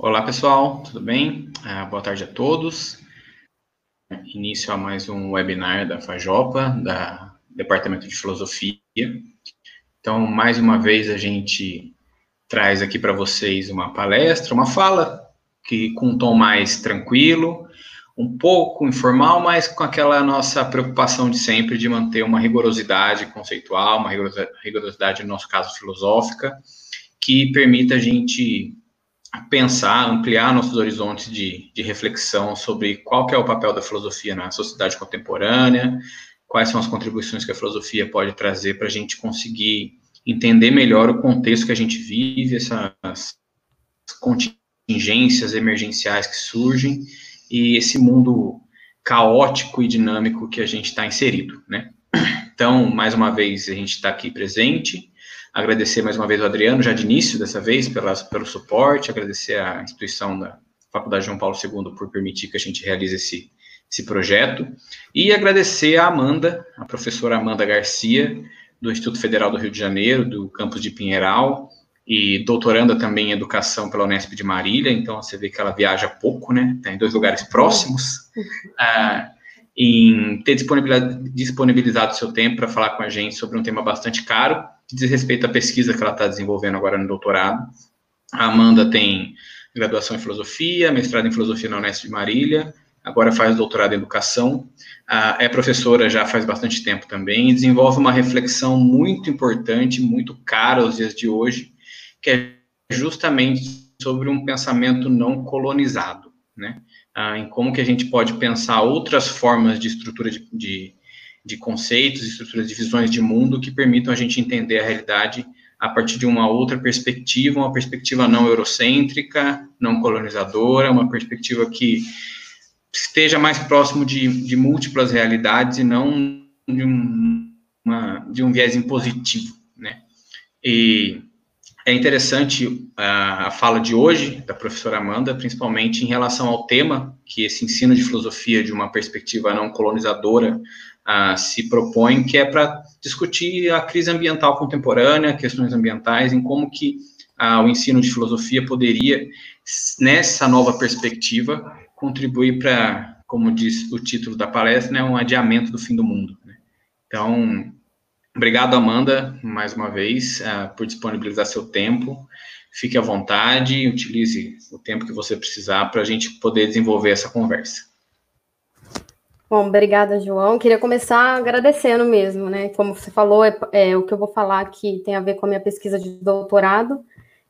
Olá pessoal, tudo bem? Ah, boa tarde a todos. Início a mais um webinar da Fajopa, da Departamento de Filosofia. Então, mais uma vez a gente traz aqui para vocês uma palestra, uma fala que com um tom mais tranquilo, um pouco informal, mas com aquela nossa preocupação de sempre de manter uma rigorosidade conceitual, uma rigorosidade, no nosso caso, filosófica, que permita a gente pensar, ampliar nossos horizontes de, de reflexão sobre qual é o papel da filosofia na sociedade contemporânea, quais são as contribuições que a filosofia pode trazer para a gente conseguir entender melhor o contexto que a gente vive, essas contingências emergenciais que surgem e esse mundo caótico e dinâmico que a gente está inserido, né? Então, mais uma vez, a gente está aqui presente, Agradecer mais uma vez o Adriano, já de início dessa vez, pela, pelo suporte, agradecer à instituição da Faculdade João Paulo II por permitir que a gente realize esse, esse projeto, e agradecer a Amanda, a professora Amanda Garcia, do Instituto Federal do Rio de Janeiro, do campus de Pinheiral, e doutoranda também em educação pela Unesp de Marília, então você vê que ela viaja pouco, né? Está em dois lugares próximos. Ah, em ter disponibilizado, disponibilizado seu tempo para falar com a gente sobre um tema bastante caro, que diz respeito à pesquisa que ela está desenvolvendo agora no doutorado. A Amanda tem graduação em filosofia, mestrado em filosofia na Unesp de Marília, agora faz doutorado em educação, é professora já faz bastante tempo também, e desenvolve uma reflexão muito importante, muito cara aos dias de hoje, que é justamente sobre um pensamento não colonizado, né? Ah, em como que a gente pode pensar outras formas de estrutura de, de de conceitos, estruturas de visões de mundo que permitam a gente entender a realidade a partir de uma outra perspectiva, uma perspectiva não eurocêntrica, não colonizadora, uma perspectiva que esteja mais próximo de, de múltiplas realidades e não de um, uma, de um viés impositivo, né? E é interessante a, a fala de hoje da professora Amanda, principalmente em relação ao tema que esse ensino de filosofia de uma perspectiva não colonizadora se propõe, que é para discutir a crise ambiental contemporânea, questões ambientais, em como que o ensino de filosofia poderia, nessa nova perspectiva, contribuir para, como diz o título da palestra, né, um adiamento do fim do mundo. Né? Então, obrigado, Amanda, mais uma vez, por disponibilizar seu tempo. Fique à vontade, utilize o tempo que você precisar para a gente poder desenvolver essa conversa. Bom, obrigada, João. Queria começar agradecendo mesmo, né? Como você falou, é, é, o que eu vou falar aqui tem a ver com a minha pesquisa de doutorado.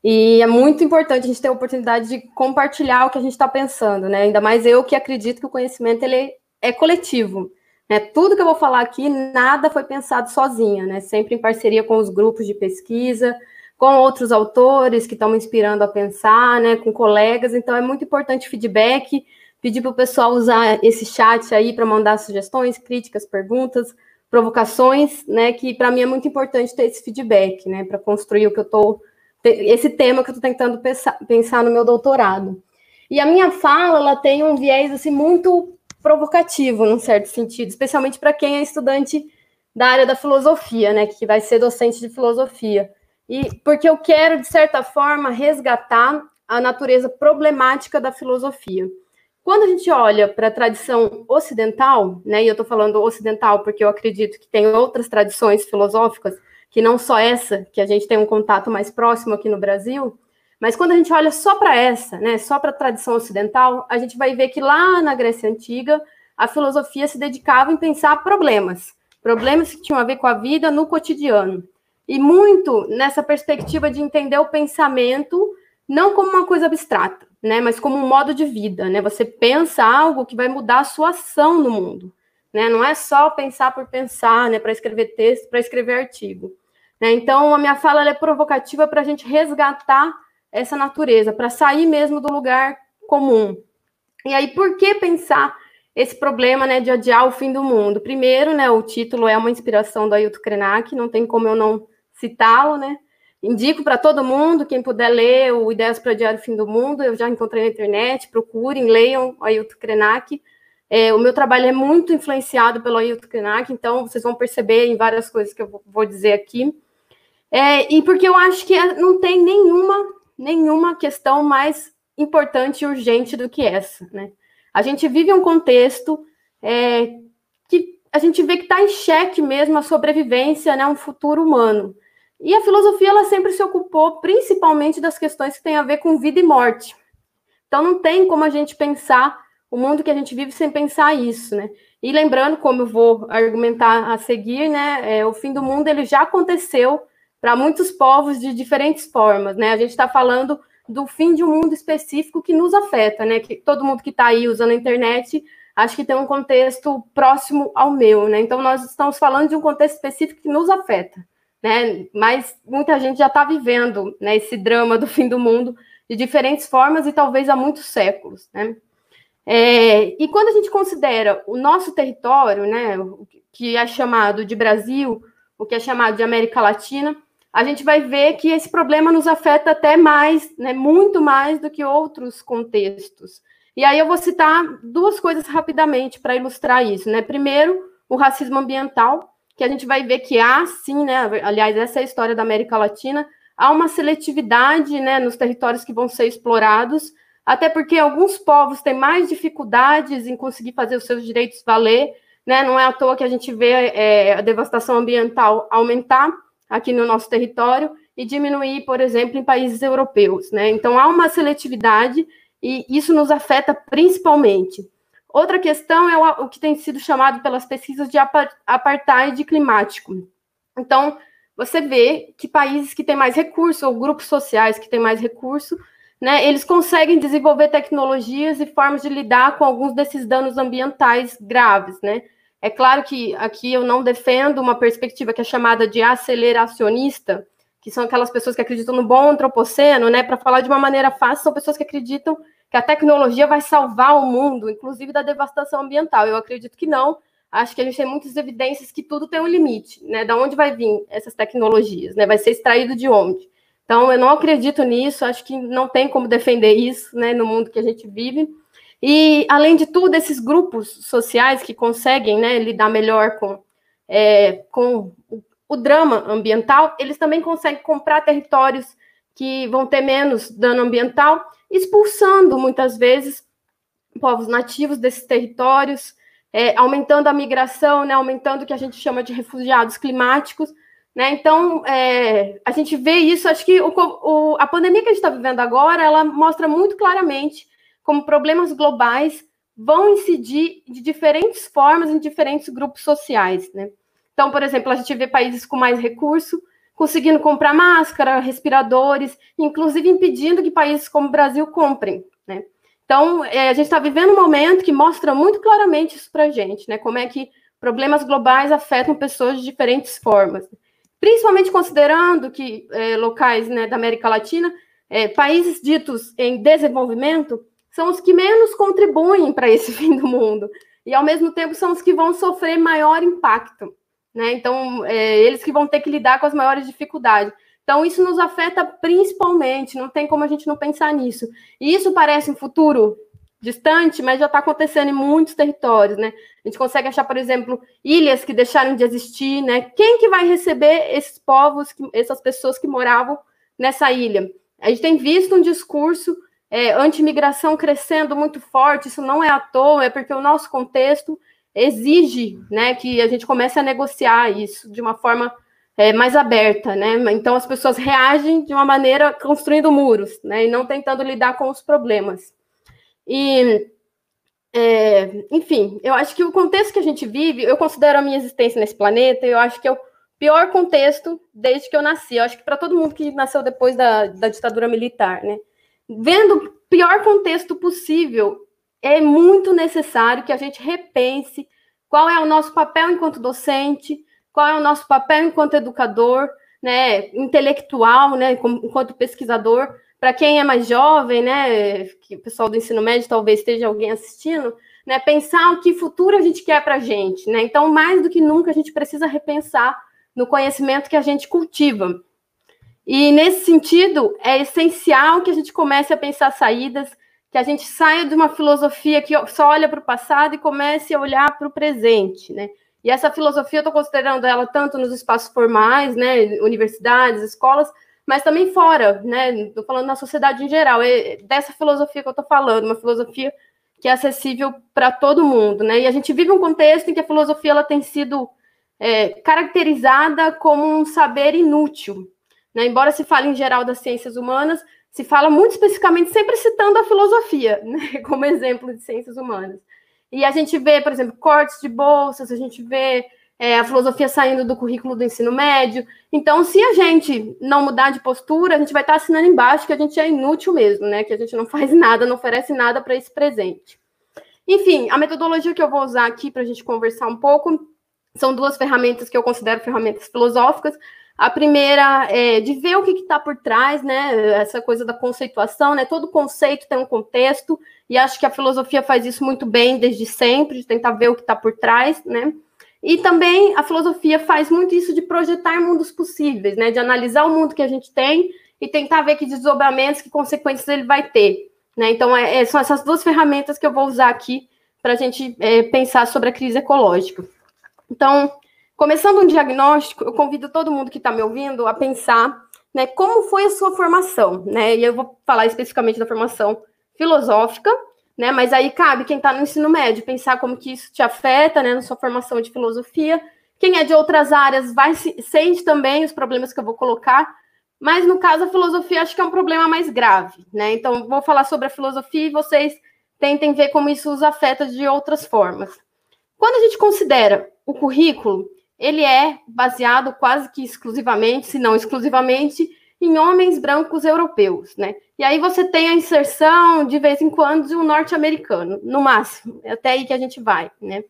E é muito importante a gente ter a oportunidade de compartilhar o que a gente está pensando, né? Ainda mais eu que acredito que o conhecimento ele é coletivo. Né? Tudo que eu vou falar aqui, nada foi pensado sozinha, né? Sempre em parceria com os grupos de pesquisa, com outros autores que estão me inspirando a pensar, né? Com colegas. Então é muito importante o feedback pedir para o pessoal usar esse chat aí para mandar sugestões, críticas, perguntas, provocações, né? Que para mim é muito importante ter esse feedback, né? Para construir o que eu estou. Esse tema que eu estou tentando pensar, pensar no meu doutorado. E a minha fala, ela tem um viés assim muito provocativo, num certo sentido, especialmente para quem é estudante da área da filosofia, né, que vai ser docente de filosofia. E porque eu quero, de certa forma, resgatar a natureza problemática da filosofia. Quando a gente olha para a tradição ocidental, né, e eu estou falando ocidental porque eu acredito que tem outras tradições filosóficas, que não só essa, que a gente tem um contato mais próximo aqui no Brasil, mas quando a gente olha só para essa, né, só para a tradição ocidental, a gente vai ver que lá na Grécia Antiga, a filosofia se dedicava em pensar problemas, problemas que tinham a ver com a vida no cotidiano. E muito nessa perspectiva de entender o pensamento não como uma coisa abstrata, né, mas como um modo de vida, né? Você pensa algo que vai mudar a sua ação no mundo, né? Não é só pensar por pensar, né? Para escrever texto, para escrever artigo. Né? Então, a minha fala é provocativa para a gente resgatar essa natureza, para sair mesmo do lugar comum. E aí, por que pensar esse problema né, de adiar o fim do mundo? Primeiro, né, o título é uma inspiração do Ailton Krenak, não tem como eu não citá-lo, né? Indico para todo mundo, quem puder ler o Ideias para o Fim do Mundo, eu já encontrei na internet, procurem, leiam o Ailton Krenak. É, o meu trabalho é muito influenciado pelo Ailton Krenak, então vocês vão perceber em várias coisas que eu vou dizer aqui. É, e porque eu acho que não tem nenhuma, nenhuma questão mais importante e urgente do que essa. Né? A gente vive um contexto é, que a gente vê que está em xeque mesmo a sobrevivência, né, um futuro humano. E a filosofia ela sempre se ocupou principalmente das questões que têm a ver com vida e morte. Então não tem como a gente pensar o mundo que a gente vive sem pensar isso, né? E lembrando, como eu vou argumentar a seguir, né, é, o fim do mundo ele já aconteceu para muitos povos de diferentes formas, né? A gente está falando do fim de um mundo específico que nos afeta, né? Que todo mundo que está aí usando a internet acho que tem um contexto próximo ao meu, né? Então nós estamos falando de um contexto específico que nos afeta, né? Mas muita gente já está vivendo né, esse drama do fim do mundo de diferentes formas e talvez há muitos séculos, né? É, e quando a gente considera o nosso território, né, o que é chamado de Brasil, o que é chamado de América Latina, a gente vai ver que esse problema nos afeta até mais, né, muito mais do que outros contextos. E aí eu vou citar duas coisas rapidamente para ilustrar isso, né? Primeiro, o racismo ambiental, que a gente vai ver que há sim, né? Aliás, essa é a história da América Latina, há uma seletividade, né, nos territórios que vão ser explorados, até porque alguns povos têm mais dificuldades em conseguir fazer os seus direitos valer, né? Não é à toa que a gente vê é, a devastação ambiental aumentar aqui no nosso território e diminuir, por exemplo, em países europeus, né? Então há uma seletividade e isso nos afeta principalmente. Outra questão é o, o que tem sido chamado pelas pesquisas de apartheid climático. Então, você vê que países que têm mais recurso, ou grupos sociais que têm mais recurso, né, eles conseguem desenvolver tecnologias e formas de lidar com alguns desses danos ambientais graves, né? É claro que aqui eu não defendo uma perspectiva que é chamada de aceleracionista, que são aquelas pessoas que acreditam no bom antropoceno, né? Para falar de uma maneira fácil, são pessoas que acreditam que a tecnologia vai salvar o mundo, inclusive da devastação ambiental. Eu acredito que não. Acho que a gente tem muitas evidências que tudo tem um limite, né? Da onde vai vir essas tecnologias, né? Vai ser extraído de onde? Então, eu não acredito nisso, acho que não tem como defender isso né, no mundo que a gente vive. E, além de tudo, esses grupos sociais que conseguem né, lidar melhor com, é, com o, o drama ambiental, eles também conseguem comprar territórios que vão ter menos dano ambiental, expulsando muitas vezes povos nativos desses territórios, é, aumentando a migração, né, aumentando o que a gente chama de refugiados climáticos, né? Então, é, a gente vê isso, acho que o, o, a pandemia que a gente está vivendo agora, ela mostra muito claramente como problemas globais vão incidir de diferentes formas em diferentes grupos sociais. Né? Então, por exemplo, a gente vê países com mais recurso conseguindo comprar máscara, respiradores, inclusive impedindo que países como o Brasil comprem. Né? Então, é, a gente está vivendo um momento que mostra muito claramente isso para a gente, né? como é que problemas globais afetam pessoas de diferentes formas principalmente considerando que é, locais né, da América Latina, é, países ditos em desenvolvimento, são os que menos contribuem para esse fim do mundo, e ao mesmo tempo são os que vão sofrer maior impacto. Né? Então, é, eles que vão ter que lidar com as maiores dificuldades. Então, isso nos afeta principalmente, não tem como a gente não pensar nisso. E isso parece um futuro distante, mas já está acontecendo em muitos territórios, né? A gente consegue achar, por exemplo, ilhas que deixaram de existir, né? Quem que vai receber esses povos, essas pessoas que moravam nessa ilha? A gente tem visto um discurso é, anti-imigração crescendo muito forte, isso não é à toa, é porque o nosso contexto exige, né, que a gente comece a negociar isso de uma forma é, mais aberta, né? Então as pessoas reagem de uma maneira construindo muros, né, e não tentando lidar com os problemas. E, é, enfim, eu acho que o contexto que a gente vive, eu considero a minha existência nesse planeta, eu acho que é o pior contexto desde que eu nasci. Eu acho que para todo mundo que nasceu depois da, da ditadura militar, né? Vendo o pior contexto possível, é muito necessário que a gente repense Qual é o nosso papel enquanto docente? Qual é o nosso papel enquanto educador, né, intelectual, né, enquanto pesquisador? Para quem é mais jovem, né, que o pessoal do ensino médio talvez esteja alguém assistindo, né, pensar o que futuro a gente quer para a gente, né? Então, mais do que nunca, a gente precisa repensar no conhecimento que a gente cultiva. E nesse sentido, é essencial que a gente comece a pensar saídas, que a gente saia de uma filosofia que só olha para o passado e comece a olhar para o presente, né? E essa filosofia eu estou considerando ela tanto nos espaços formais, né, universidades, escolas, mas também fora, né? Estou falando na sociedade em geral. É dessa filosofia que eu estou falando, uma filosofia que é acessível para todo mundo, né? E a gente vive um contexto em que a filosofia ela tem sido é, caracterizada como um saber inútil, né? Embora se fale em geral das ciências humanas, se fala muito especificamente sempre citando a filosofia, né? Como exemplo de ciências humanas. E a gente vê, por exemplo, cortes de bolsas, a gente vê é, a filosofia saindo do currículo do ensino médio. Então, se a gente não mudar de postura, a gente vai estar assinando embaixo que a gente é inútil mesmo, né? Que a gente não faz nada, não oferece nada para esse presente. Enfim, a metodologia que eu vou usar aqui para a gente conversar um pouco são duas ferramentas que eu considero ferramentas filosóficas. A primeira é de ver o que está por trás, né? Essa coisa da conceituação, né? Todo conceito tem um contexto, e acho que a filosofia faz isso muito bem desde sempre, de tentar ver o que está por trás, né? E também a filosofia faz muito isso de projetar mundos possíveis, né? De analisar o mundo que a gente tem e tentar ver que desdobramentos, que consequências ele vai ter. Né? Então, é, é são essas duas ferramentas que eu vou usar aqui para a gente é, pensar sobre a crise ecológica. Então, começando um diagnóstico, eu convido todo mundo que está me ouvindo a pensar né, como foi a sua formação. Né? E eu vou falar especificamente da formação filosófica, né? Mas aí cabe quem está no ensino médio pensar como que isso te afeta, né, na sua formação de filosofia. Quem é de outras áreas vai sente também os problemas que eu vou colocar, mas no caso a filosofia acho que é um problema mais grave, né? Então vou falar sobre a filosofia e vocês tentem ver como isso os afeta de outras formas. Quando a gente considera o currículo, ele é baseado quase que exclusivamente, se não exclusivamente, em homens brancos europeus, né? E aí você tem a inserção, de vez em quando, de um norte-americano, no máximo. É até aí que a gente vai, né?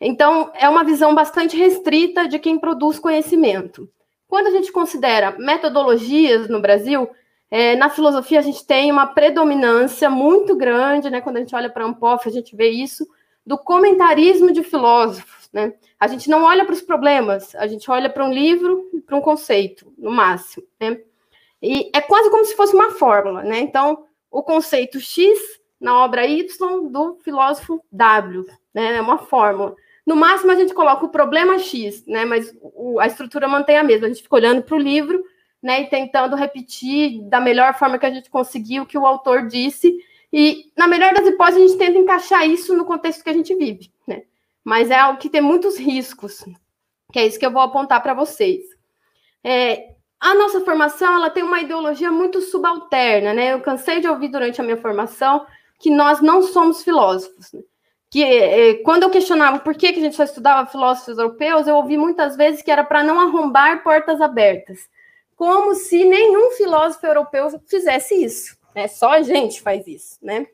Então, é uma visão bastante restrita de quem produz conhecimento. Quando a gente considera metodologias no Brasil, é, na filosofia a gente tem uma predominância muito grande, né? Quando a gente olha para Ampoff, a gente vê isso, do comentarismo de filósofos, né? A gente não olha para os problemas, a gente olha para um livro e para um conceito, no máximo, né? E é quase como se fosse uma fórmula, né? Então, o conceito X na obra Y do filósofo W, né? É uma fórmula. No máximo, a gente coloca o problema X, né? Mas o, a estrutura mantém a mesma. A gente fica olhando para o livro, né? E tentando repetir da melhor forma que a gente conseguiu o que o autor disse. E, na melhor das hipóteses, a gente tenta encaixar isso no contexto que a gente vive, né? Mas é algo que tem muitos riscos, que é isso que eu vou apontar para vocês. É, a nossa formação ela tem uma ideologia muito subalterna, né? Eu cansei de ouvir durante a minha formação que nós não somos filósofos. Né? Que eh, quando eu questionava por que, que a gente só estudava filósofos europeus, eu ouvi muitas vezes que era para não arrombar portas abertas, como se nenhum filósofo europeu fizesse isso. Né? Só a gente faz isso, né?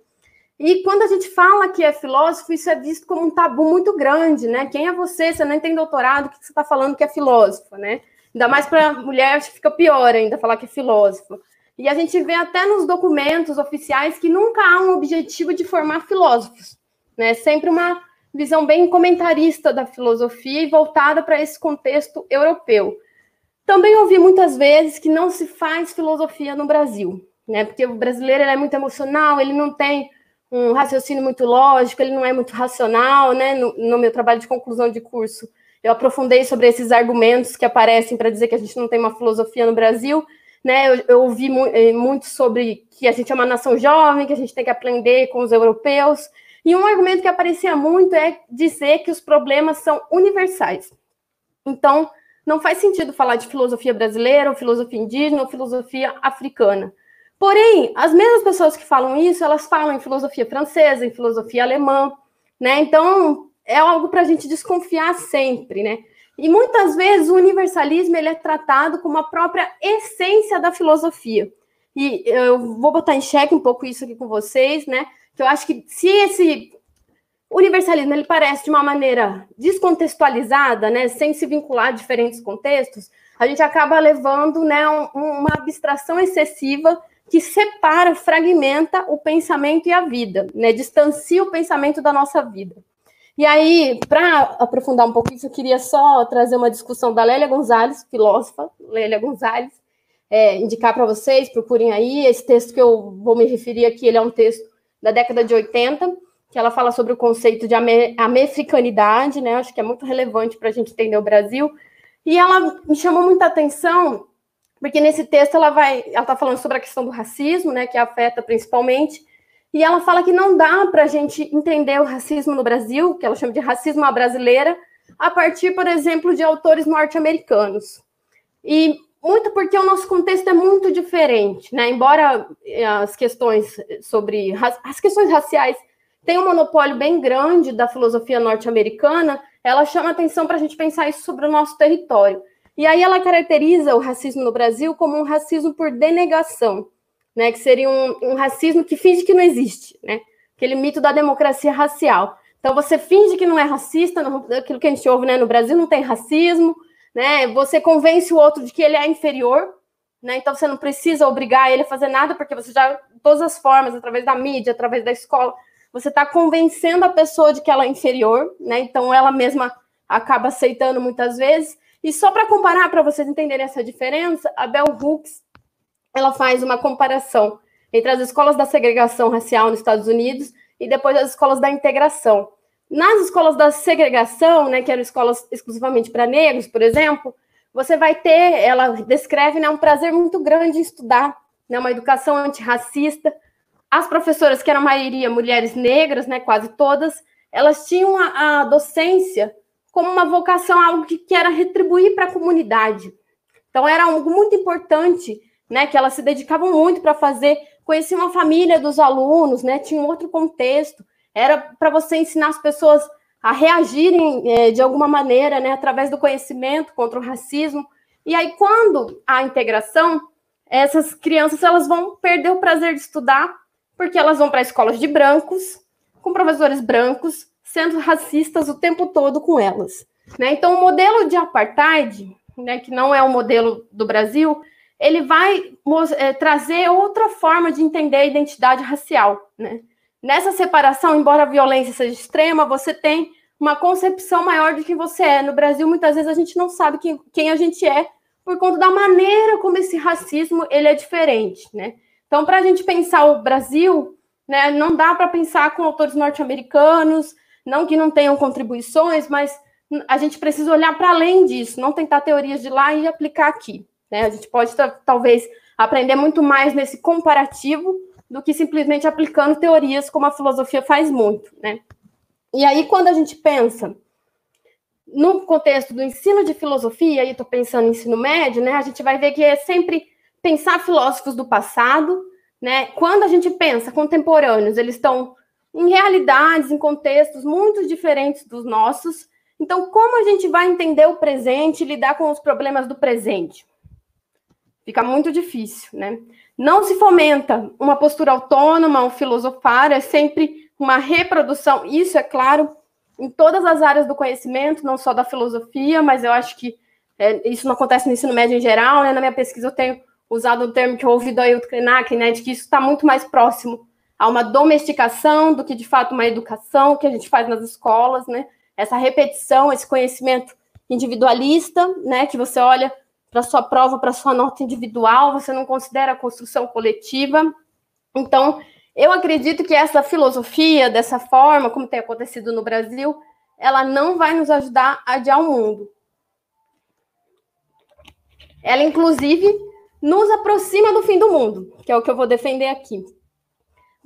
E quando a gente fala que é filósofo, isso é visto como um tabu muito grande, né? Quem é você? Você não tem doutorado, o que você está falando que é filósofo, né? Ainda mais para mulher, acho que fica pior ainda falar que é filósofo. E a gente vê até nos documentos oficiais que nunca há um objetivo de formar filósofos. Né? Sempre uma visão bem comentarista da filosofia e voltada para esse contexto europeu. Também ouvi muitas vezes que não se faz filosofia no Brasil, né? Porque o brasileiro é muito emocional, ele não tem um raciocínio muito lógico, ele não é muito racional, né? No, no meu trabalho de conclusão de curso, eu aprofundei sobre esses argumentos que aparecem para dizer que a gente não tem uma filosofia no Brasil. Né? Eu, eu ouvi mu eh, muito sobre que a gente é uma nação jovem, que a gente tem que aprender com os europeus. E um argumento que aparecia muito é dizer que os problemas são universais. Então, não faz sentido falar de filosofia brasileira, ou filosofia indígena, ou filosofia africana. Porém, as mesmas pessoas que falam isso, elas falam em filosofia francesa, em filosofia alemã, né? Então, é algo para a gente desconfiar sempre, né? E muitas vezes o universalismo ele é tratado como a própria essência da filosofia. E eu vou botar em xeque um pouco isso aqui com vocês, né? Que eu acho que se esse universalismo ele parece de uma maneira descontextualizada, né, sem se vincular a diferentes contextos, a gente acaba levando né, um, uma abstração excessiva que separa, fragmenta o pensamento e a vida, né, distancia o pensamento da nossa vida. E aí, para aprofundar um pouco isso, eu queria só trazer uma discussão da Lélia Gonzalez, filósofa, Lélia Gonzalez, é, indicar para vocês, procurem aí, esse texto que eu vou me referir aqui, ele é um texto da década de 80, que ela fala sobre o conceito de americanidade, né? Acho que é muito relevante para a gente entender o Brasil. E ela me chamou muita atenção, porque nesse texto ela vai, ela está falando sobre a questão do racismo, né? Que afeta principalmente. E ela fala que não dá para a gente entender o racismo no Brasil, que ela chama de racismo à brasileira, a partir, por exemplo, de autores norte-americanos. E muito porque o nosso contexto é muito diferente, né? Embora as questões sobre as questões raciais tem um monopólio bem grande da filosofia norte-americana, ela chama atenção para a gente pensar isso sobre o nosso território. E aí ela caracteriza o racismo no Brasil como um racismo por denegação, né? Que seria um, um racismo que finge que não existe, né? Aquele mito da democracia racial. Então você finge que não é racista, não, aquilo que a gente ouve né, no Brasil não tem racismo, né? Você convence o outro de que ele é inferior, né? Então você não precisa obrigar ele a fazer nada, porque você já, todas as formas, através da mídia, através da escola, você está convencendo a pessoa de que ela é inferior, né? Então ela mesma acaba aceitando muitas vezes. E só para comparar, para vocês entenderem essa diferença, a Bell Hooks ela faz uma comparação entre as escolas da segregação racial nos Estados Unidos e depois as escolas da integração. Nas escolas da segregação, né, que eram escolas exclusivamente para negros, por exemplo, você vai ter, ela descreve né, um prazer muito grande em estudar, né, uma educação antirracista, as professoras, que eram a maioria mulheres negras, né, quase todas, elas tinham a, a docência como uma vocação, algo que, que era retribuir para a comunidade. Então, era algo muito importante, né, que elas se dedicavam muito para fazer, conheciam a família dos alunos, né, tinha um outro contexto, era para você ensinar as pessoas a reagirem é, de alguma maneira, né, através do conhecimento contra o racismo. E aí, quando a integração, essas crianças elas vão perder o prazer de estudar porque elas vão para escolas de brancos, com professores brancos, sendo racistas o tempo todo com elas. Né? Então, o modelo de apartheid, né, que não é o modelo do Brasil, ele vai é, trazer outra forma de entender a identidade racial. Né? Nessa separação, embora a violência seja extrema, você tem uma concepção maior de quem você é. No Brasil, muitas vezes a gente não sabe quem, quem a gente é por conta da maneira como esse racismo ele é diferente, né? Então, para a gente pensar o Brasil, né, não dá para pensar com autores norte-americanos, não que não tenham contribuições, mas a gente precisa olhar para além disso, não tentar teorias de lá e aplicar aqui. Né? A gente pode talvez aprender muito mais nesse comparativo do que simplesmente aplicando teorias como a filosofia faz muito. Né? E aí, quando a gente pensa no contexto do ensino de filosofia, e estou pensando em ensino médio, né, a gente vai ver que é sempre pensar filósofos do passado, né? Quando a gente pensa contemporâneos, eles estão em realidades, em contextos muito diferentes dos nossos. Então, como a gente vai entender o presente e lidar com os problemas do presente? Fica muito difícil, né? Não se fomenta uma postura autônoma, um filosofar, é sempre uma reprodução. Isso, é claro, em todas as áreas do conhecimento, não só da filosofia, mas eu acho que é, isso não acontece no ensino médio em geral, né? Na minha pesquisa eu tenho usado o termo que eu ouvi do Ailton Krenak, né, de que isso está muito mais próximo a uma domesticação do que, de fato, uma educação que a gente faz nas escolas, né, essa repetição, esse conhecimento individualista, né, que você olha para sua prova, para sua nota individual, você não considera a construção coletiva. Então, eu acredito que essa filosofia, dessa forma, como tem acontecido no Brasil, ela não vai nos ajudar a adiar o mundo. Ela, inclusive, nos aproxima do fim do mundo, que é o que eu vou defender aqui.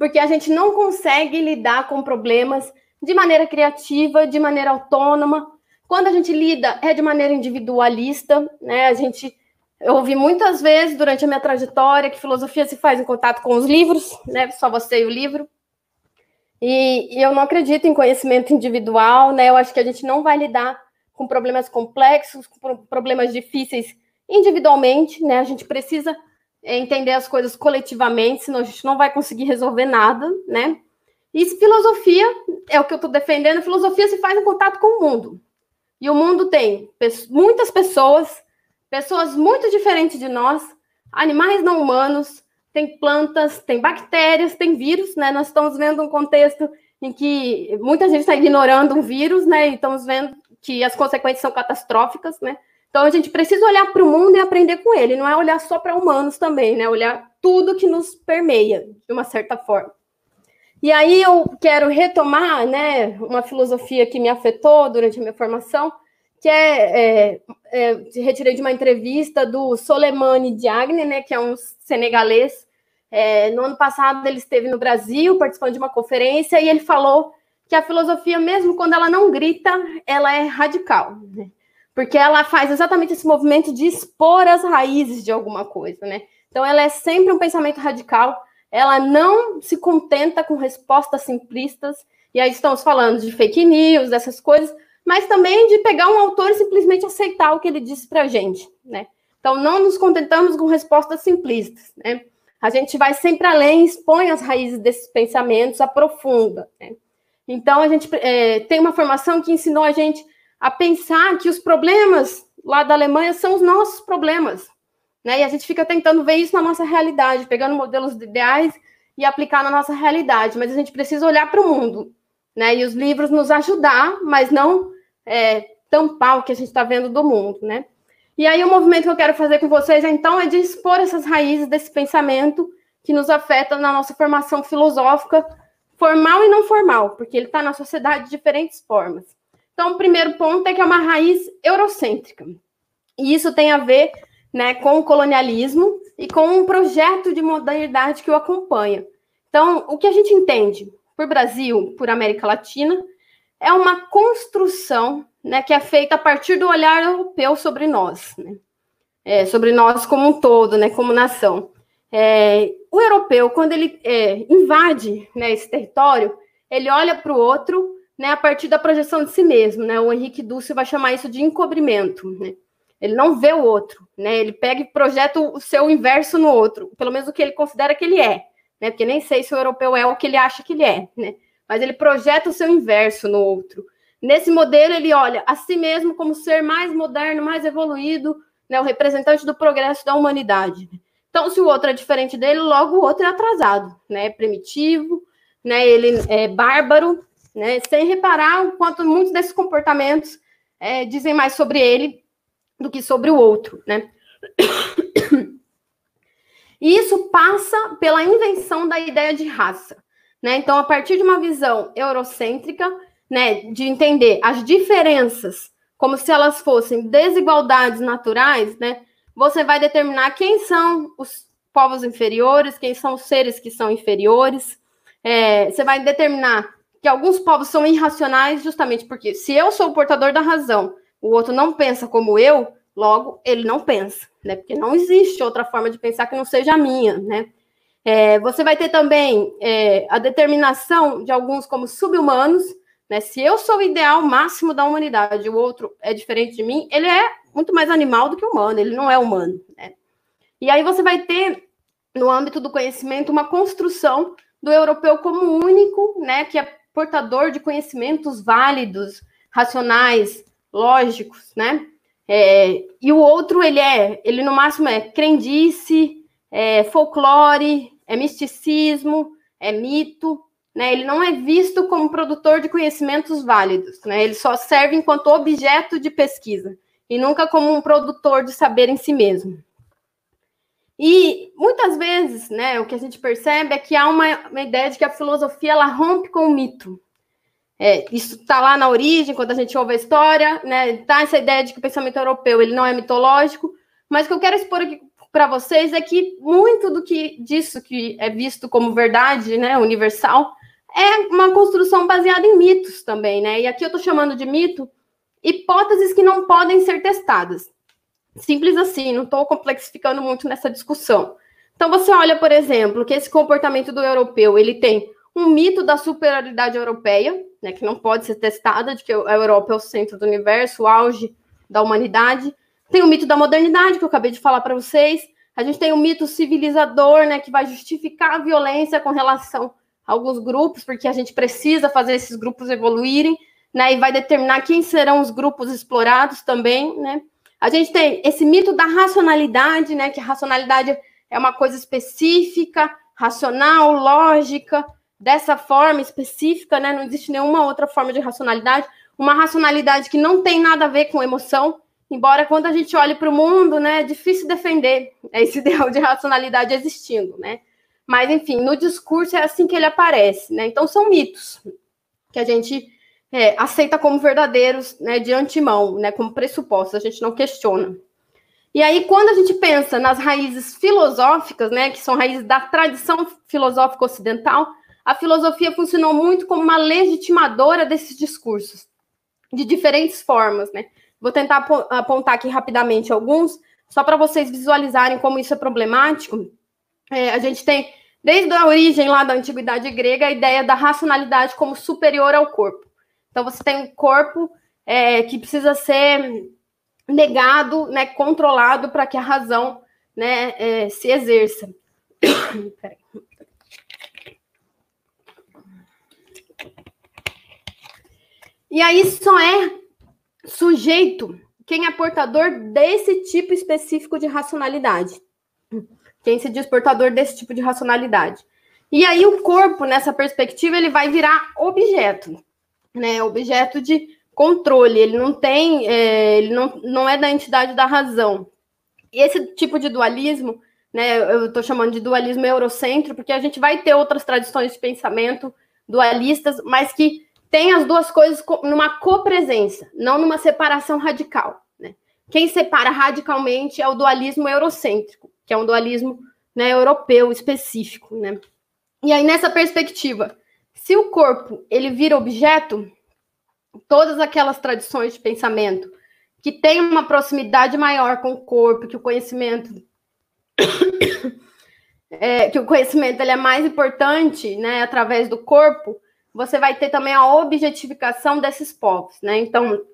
Porque a gente não consegue lidar com problemas de maneira criativa, de maneira autônoma. Quando a gente lida é de maneira individualista, né? A gente eu ouvi muitas vezes durante a minha trajetória que filosofia se faz em contato com os livros, né? Só você e o livro. E, e eu não acredito em conhecimento individual, né? Eu acho que a gente não vai lidar com problemas complexos, com problemas difíceis individualmente, né? A gente precisa entender as coisas coletivamente, senão a gente não vai conseguir resolver nada, né? E filosofia é o que eu estou defendendo. Filosofia se faz em contato com o mundo. E o mundo tem muitas pessoas, pessoas muito diferentes de nós, animais não humanos, tem plantas, tem bactérias, tem vírus, né? Nós estamos vendo um contexto em que muita gente está ignorando um vírus, né? E estamos vendo que as consequências são catastróficas, né? Então a gente precisa olhar para o mundo e aprender com ele, não é olhar só para humanos também, né? Olhar tudo que nos permeia, de uma certa forma. E aí eu quero retomar, né, uma filosofia que me afetou durante a minha formação, que é, é, é retirei de uma entrevista do Soleimani Diagne, né, que é um senegalês. É, no ano passado ele esteve no Brasil participando de uma conferência e ele falou que a filosofia, mesmo quando ela não grita, ela é radical. Né? Porque ela faz exatamente esse movimento de expor as raízes de alguma coisa, né? Então, ela é sempre um pensamento radical, ela não se contenta com respostas simplistas, e aí estamos falando de fake news, dessas coisas, mas também de pegar um autor e simplesmente aceitar o que ele disse para a gente, né? Então, não nos contentamos com respostas simplistas, né? A gente vai sempre além, expõe as raízes desses pensamentos, aprofunda, né? Então, a gente é, tem uma formação que ensinou a gente a pensar que os problemas lá da Alemanha são os nossos problemas. Né? E a gente fica tentando ver isso na nossa realidade, pegando modelos ideais e aplicar na nossa realidade. Mas a gente precisa olhar para o mundo. Né? E os livros nos ajudar, mas não é, tampar o que a gente está vendo do mundo. Né? E aí o movimento que eu quero fazer com vocês, então, é de expor essas raízes desse pensamento que nos afeta na nossa formação filosófica, formal e não formal, porque ele está na sociedade de diferentes formas. Então, o primeiro ponto é que é uma raiz eurocêntrica. E isso tem a ver né, com o colonialismo e com um projeto de modernidade que o acompanha. Então, o que a gente entende por Brasil, por América Latina, é uma construção né, que é feita a partir do olhar europeu sobre nós, né? é, sobre nós como um todo, né, como nação. É, o europeu, quando ele é, invade né, esse território, ele olha para o outro né, a partir da projeção de si mesmo, né? O Henrique Dulce vai chamar isso de encobrimento, né? Ele não vê o outro, né? Ele pega e projeta o seu inverso no outro, pelo menos o que ele considera que ele é, né? Porque nem sei se o europeu é o que ele acha que ele é, né? Mas ele projeta o seu inverso no outro. Nesse modelo, ele olha a si mesmo como ser mais moderno, mais evoluído, né? O representante do progresso da humanidade. Então, se o outro é diferente dele, logo o outro é atrasado, né? É primitivo, né? Ele é bárbaro, né? Sem reparar o quanto muitos desses comportamentos é, dizem mais sobre ele do que sobre o outro, né? E isso passa pela invenção da ideia de raça, né? Então, a partir de uma visão eurocêntrica, né, de entender as diferenças como se elas fossem desigualdades naturais, né? Você vai determinar quem são os povos inferiores, quem são os seres que são inferiores. É, você vai determinar que alguns povos são irracionais justamente porque se eu sou o portador da razão, o outro não pensa como eu, logo ele não pensa, né? Porque não existe outra forma de pensar que não seja a minha, né? É, você vai ter também é, a determinação de alguns como subhumanos, né? Se eu sou o ideal máximo da humanidade, o outro é diferente de mim, ele é muito mais animal do que humano, ele não é humano, né? E aí você vai ter no âmbito do conhecimento uma construção do europeu como único, né? Que é portador de conhecimentos válidos, racionais, lógicos, né? É, e o outro, ele é, ele no máximo é crendice, é folclore, é misticismo, é mito, né? Ele não é visto como produtor de conhecimentos válidos, né? Ele só serve enquanto objeto de pesquisa e nunca como um produtor de saber em si mesmo. E muitas vezes, né, o que a gente percebe é que há uma, uma ideia de que a filosofia ela rompe com o mito. É, isso está lá na origem, quando a gente ouve a história, né, tá essa ideia de que o pensamento europeu ele não é mitológico, mas o que eu quero expor aqui para vocês é que muito do que disso que é visto como verdade, né, universal, é uma construção baseada em mitos também, né? E aqui eu estou chamando de mito hipóteses que não podem ser testadas. Simples assim, não estou complexificando muito nessa discussão. Então você olha, por exemplo, que esse comportamento do europeu, ele tem um mito da superioridade europeia, né, que não pode ser testada, de que a Europa é o centro do universo, o auge da humanidade. Tem o mito da modernidade, que eu acabei de falar para vocês. A gente tem o mito civilizador, né, que vai justificar a violência com relação alguns grupos, porque a gente precisa fazer esses grupos evoluírem, né? E vai determinar quem serão os grupos explorados também, né? A gente tem esse mito da racionalidade, né? Que a racionalidade é uma coisa específica, racional, lógica, dessa forma específica, né? Não existe nenhuma outra forma de racionalidade. Uma racionalidade que não tem nada a ver com emoção, embora quando a gente olhe para o mundo, né, é difícil defender esse ideal de racionalidade existindo, né? Mas, enfim, no discurso é assim que ele aparece, né? Então, são mitos que a gente é, aceita como verdadeiros né, de antemão, né, como pressupostos, a gente não questiona. E aí, quando a gente pensa nas raízes filosóficas, né, que são raízes da tradição filosófica ocidental, a filosofia funcionou muito como uma legitimadora desses discursos, de diferentes formas, né? Vou tentar apontar aqui rapidamente alguns, só para vocês visualizarem como isso é problemático. É, a gente tem, desde a origem lá da antiguidade grega, a ideia da racionalidade como superior ao corpo. Então, você tem um corpo é, que precisa ser negado, né, controlado para que a razão né, é, se exerça. e aí só é sujeito quem é portador desse tipo específico de racionalidade. Quem se diz portador desse tipo de racionalidade. E aí o corpo, nessa perspectiva, ele vai virar objeto, né? Objeto de controle. Ele não tem, é, ele não, não é da entidade da razão. E esse tipo de dualismo, né? Eu estou chamando de dualismo eurocêntrico, porque a gente vai ter outras tradições de pensamento dualistas, mas que tem as duas coisas numa copresença, não numa separação radical. Né? Quem separa radicalmente é o dualismo eurocêntrico, que é um dualismo né, europeu específico. Né? E aí, nessa perspectiva, se o corpo ele vira objeto, todas aquelas tradições de pensamento que têm uma proximidade maior com o corpo, que o conhecimento é, que o conhecimento ele é mais importante, né, através do corpo, você vai ter também a objetificação desses povos, né? Então,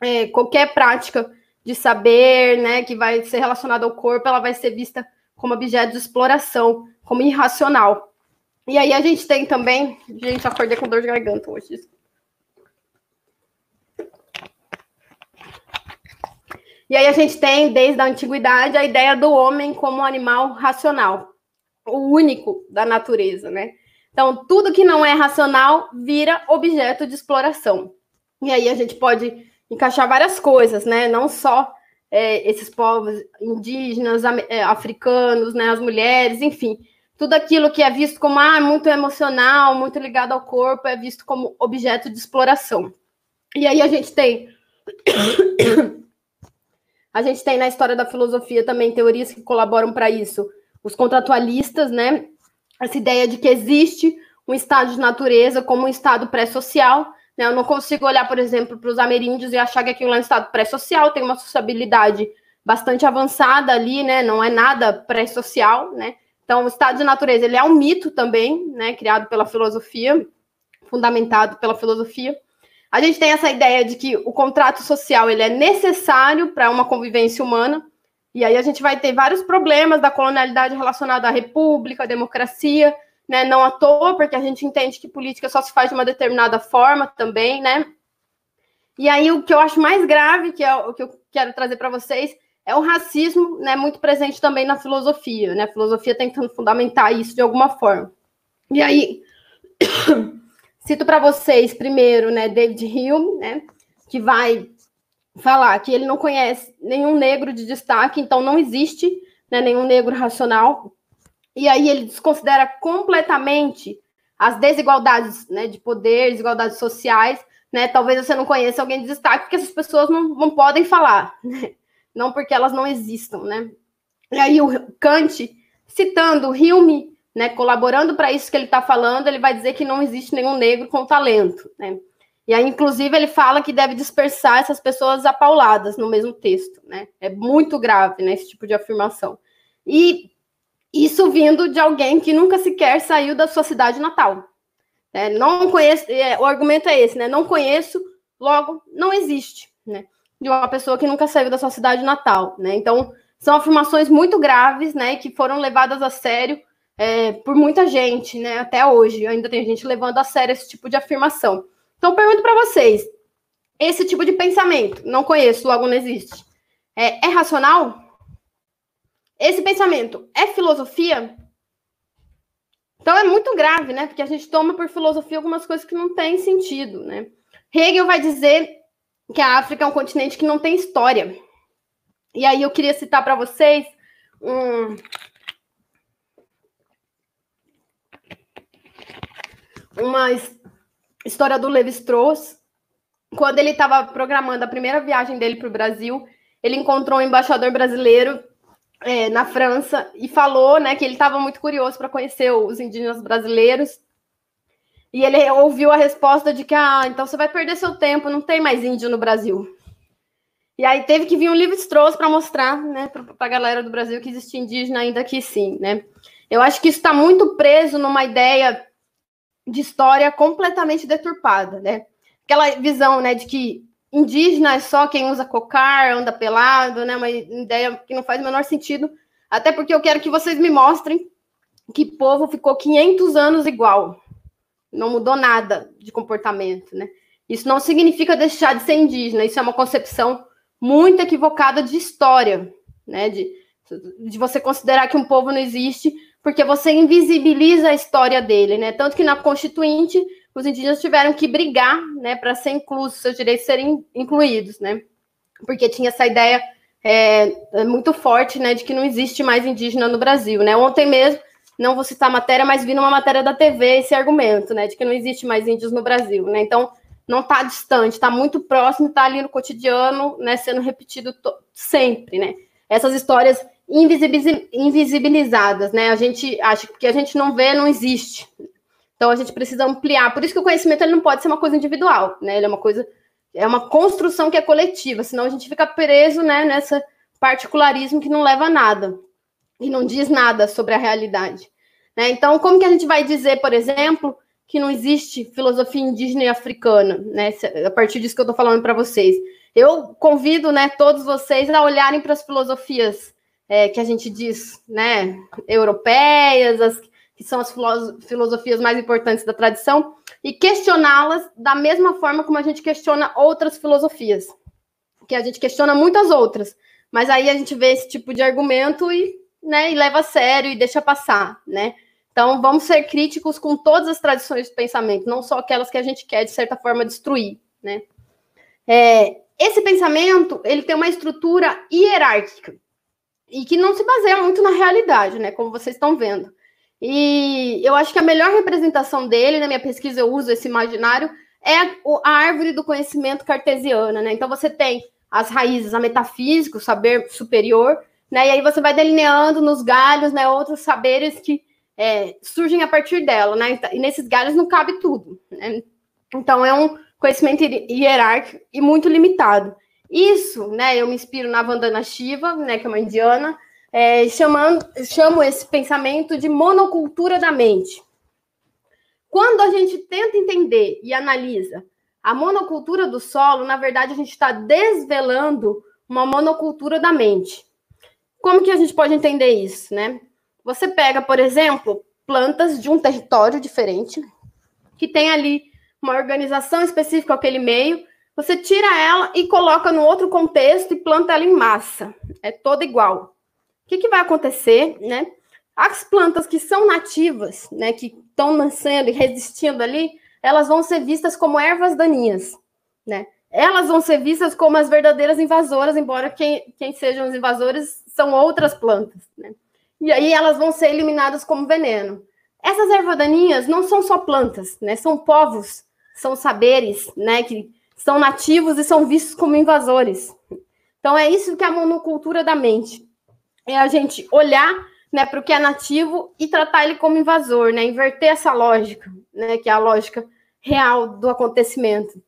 é, qualquer prática de saber, né, que vai ser relacionada ao corpo, ela vai ser vista como objeto de exploração, como irracional. E aí a gente tem também, gente, acordei com dor de garganta hoje. E aí a gente tem, desde a antiguidade, a ideia do homem como animal racional, o único da natureza, né? Então, tudo que não é racional vira objeto de exploração. E aí a gente pode encaixar várias coisas, né? Não só é, esses povos indígenas, é, africanos, né? As mulheres, enfim. Tudo aquilo que é visto como ah, muito emocional, muito ligado ao corpo, é visto como objeto de exploração. E aí a gente tem. a gente tem na história da filosofia também teorias que colaboram para isso. Os contratualistas, né? essa ideia de que existe um estado de natureza como um estado pré-social. Né? Eu não consigo olhar, por exemplo, para os ameríndios e achar que aquilo é um estado pré-social, tem uma sociabilidade bastante avançada ali, né? Não é nada pré-social, né? Então, o estado de natureza ele é um mito também, né? Criado pela filosofia, fundamentado pela filosofia. A gente tem essa ideia de que o contrato social ele é necessário para uma convivência humana, e aí a gente vai ter vários problemas da colonialidade relacionada à república, à democracia, né? Não à toa, porque a gente entende que política só se faz de uma determinada forma também, né? E aí o que eu acho mais grave, que é o que eu quero trazer para vocês, é o racismo, né, muito presente também na filosofia, né? A filosofia tentando fundamentar isso de alguma forma. E aí cito para vocês primeiro, né, David Hume, né, que vai falar que ele não conhece nenhum negro de destaque, então não existe né, nenhum negro racional. E aí ele desconsidera completamente as desigualdades né, de poder, desigualdades sociais. Né? Talvez você não conheça alguém de destaque, porque essas pessoas não, não podem falar, né? Não porque elas não existam. Né? E aí o Kant, citando Hume, né, colaborando para isso que ele está falando, ele vai dizer que não existe nenhum negro com talento. Né? E aí, inclusive, ele fala que deve dispersar essas pessoas apauladas no mesmo texto, né? É muito grave, né, esse tipo de afirmação. E isso vindo de alguém que nunca sequer saiu da sua cidade natal. É, não conheço, é, o argumento é esse, né? Não conheço, logo não existe, né? De uma pessoa que nunca saiu da sua cidade natal, né? Então, são afirmações muito graves, né? Que foram levadas a sério é, por muita gente, né? Até hoje, ainda tem gente levando a sério esse tipo de afirmação. Então, pergunto para vocês: esse tipo de pensamento, não conheço, logo não existe, é, é racional? Esse pensamento é filosofia? Então é muito grave, né? Porque a gente toma por filosofia algumas coisas que não têm sentido, né? Hegel vai dizer que a África é um continente que não tem história. E aí eu queria citar para vocês um, uma história do Levi Strauss. Quando ele estava programando a primeira viagem dele para o Brasil, ele encontrou um embaixador brasileiro é, na França e falou né, que ele estava muito curioso para conhecer os indígenas brasileiros. E ele ouviu a resposta de que, ah, então você vai perder seu tempo, não tem mais índio no Brasil. E aí teve que vir um livro Strauss para mostrar, né, para a galera do Brasil que existe indígena ainda que sim, né? Eu acho que isso está muito preso numa ideia de história completamente deturpada, né? Aquela visão, né, de que indígena é só quem usa cocar, anda pelado, né? Uma ideia que não faz o menor sentido, até porque eu quero que vocês me mostrem que povo ficou 500 anos igual, não mudou nada de comportamento, né? Isso não significa deixar de ser indígena, isso é uma concepção muito equivocada de história, né? De, de você considerar que um povo não existe porque você invisibiliza a história dele, né? Tanto que na Constituinte os indígenas tiveram que brigar, né, para ser inclusos, seus direitos serem incluídos, né? Porque tinha essa ideia é, muito forte, né, de que não existe mais indígena no Brasil, né? Ontem mesmo, não vou citar a matéria, mas vi numa matéria da TV esse argumento, né, de que não existe mais índios no Brasil, né? Então, não está distante, está muito próximo, está ali no cotidiano, né, sendo repetido sempre, né? Essas histórias invisibilizadas, né? A gente acha que a gente não vê, não existe. Então a gente precisa ampliar. Por isso que o conhecimento ele não pode ser uma coisa individual, né? Ele é uma coisa, é uma construção que é coletiva, senão a gente fica preso, né, nessa particularismo que não leva a nada e não diz nada sobre a realidade. Né? Então, como que a gente vai dizer, por exemplo, que não existe filosofia indígena e africana, né? A partir disso que eu estou falando para vocês. Eu convido, né, todos vocês a olharem para as filosofias é, que a gente diz, né, europeias, as, que são as filosofias mais importantes da tradição, e questioná-las da mesma forma como a gente questiona outras filosofias, que a gente questiona muitas outras, mas aí a gente vê esse tipo de argumento e, né, e leva a sério e deixa passar, né? Então, vamos ser críticos com todas as tradições de pensamento, não só aquelas que a gente quer, de certa forma, destruir, né? É, esse pensamento, ele tem uma estrutura hierárquica, e que não se baseia muito na realidade, né? Como vocês estão vendo. E eu acho que a melhor representação dele, na minha pesquisa eu uso esse imaginário, é a árvore do conhecimento cartesiana, né? Então você tem as raízes, a metafísica, o saber superior, né? E aí você vai delineando nos galhos, né, outros saberes que é, surgem a partir dela, né? E nesses galhos não cabe tudo, né? Então é um conhecimento hierárquico e muito limitado. Isso, né, eu me inspiro na Vandana Shiva, né, que é uma indiana, é, chamando, chamo esse pensamento de monocultura da mente. Quando a gente tenta entender e analisa a monocultura do solo, na verdade, a gente está desvelando uma monocultura da mente. Como que a gente pode entender isso, né? Você pega, por exemplo, plantas de um território diferente, que tem ali uma organização específica aquele meio, você tira ela e coloca no outro contexto e planta ela em massa. É toda igual. O que, que vai acontecer, né? As plantas que são nativas, né, que estão nascendo e resistindo ali, elas vão ser vistas como ervas daninhas, né? Elas vão ser vistas como as verdadeiras invasoras, embora quem, quem sejam os invasores são outras plantas, né? E aí elas vão ser eliminadas como veneno. Essas ervas daninhas não são só plantas, né? São povos, são saberes, né? Que são nativos e são vistos como invasores. Então é isso que é a monocultura da mente. É a gente olhar né, para o que é nativo e tratar ele como invasor, né? Inverter essa lógica, né? Que é a lógica real do acontecimento.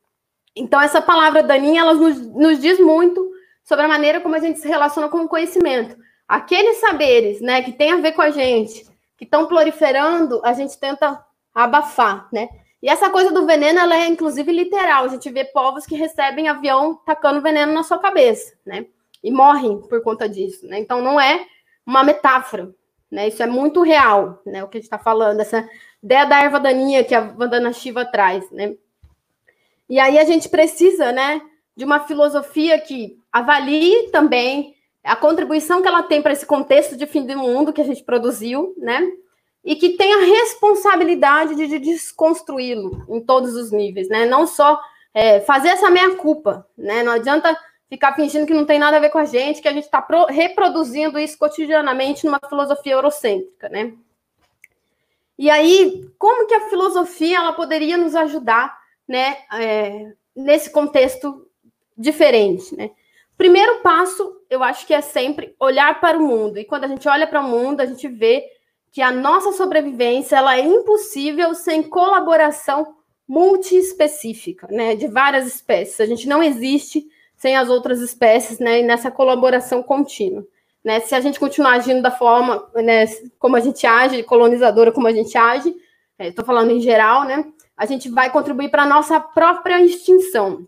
Então, essa palavra daninha, ela nos, nos diz muito sobre a maneira como a gente se relaciona com o conhecimento. Aqueles saberes, né, que tem a ver com a gente, que estão proliferando, a gente tenta abafar, né? E essa coisa do veneno, ela é inclusive literal. A gente vê povos que recebem avião tacando veneno na sua cabeça, né? E morrem por conta disso, né? Então não é uma metáfora, né? Isso é muito real, né? O que a gente está falando, essa ideia da erva daninha que a Vandana Shiva traz, né? E aí a gente precisa, né, de uma filosofia que avalie também a contribuição que ela tem para esse contexto de fim do mundo que a gente produziu, né? E que tem a responsabilidade de, desconstruí-lo em todos os níveis, né? Não só é, fazer essa meia-culpa, né? Não adianta ficar fingindo que não tem nada a ver com a gente, que a gente está reproduzindo isso cotidianamente numa filosofia eurocêntrica, né? E aí, como que a filosofia ela poderia nos ajudar, né, é, nesse contexto diferente, né? Primeiro passo, eu acho que é sempre olhar para o mundo. E quando a gente olha para o mundo, a gente vê que a nossa sobrevivência ela é impossível sem colaboração multiespecífica, né, de várias espécies. A gente não existe sem as outras espécies, né, nessa colaboração contínua. Né? Se a gente continuar agindo da forma, né, como a gente age, colonizadora como a gente age, estou é, falando em geral, né, a gente vai contribuir para a nossa própria extinção.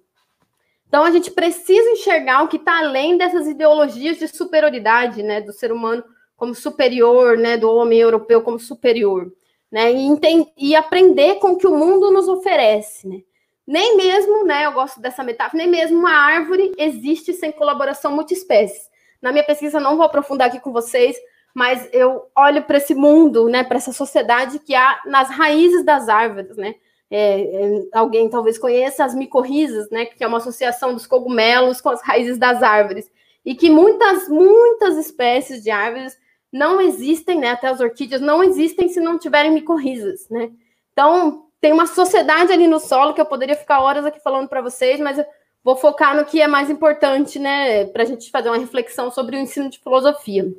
Então, a gente precisa enxergar o que está além dessas ideologias de superioridade, né, do ser humano como superior, né, do homem europeu como superior, né, e, e aprender com o que o mundo nos oferece, né. Nem mesmo, né, eu gosto dessa metáfora, nem mesmo uma árvore existe sem colaboração multiespécies. Na minha pesquisa, não vou aprofundar aqui com vocês, mas eu olho para esse mundo, né, para essa sociedade que há nas raízes das árvores, né. É, é, alguém talvez conheça as micorrizas, né, que é uma associação dos cogumelos com as raízes das árvores, e que muitas, muitas espécies de árvores não existem, né, até as orquídeas não existem se não tiverem micorrizas, né. Então, tem uma sociedade ali no solo que eu poderia ficar horas aqui falando para vocês, mas eu vou focar no que é mais importante, né, para a gente fazer uma reflexão sobre o ensino de filosofia.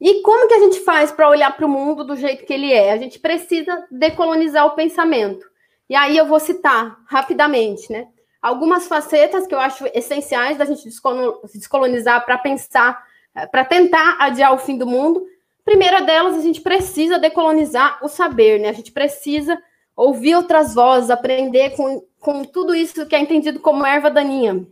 E como que a gente faz para olhar para o mundo do jeito que ele é? A gente precisa decolonizar o pensamento. E aí eu vou citar rapidamente, né? Algumas facetas que eu acho essenciais da gente descolonizar para pensar, eh, para tentar adiar o fim do mundo. Primeira delas, a gente precisa decolonizar o saber, né? A gente precisa ouvir outras vozes, aprender com, com tudo isso que é entendido como erva daninha.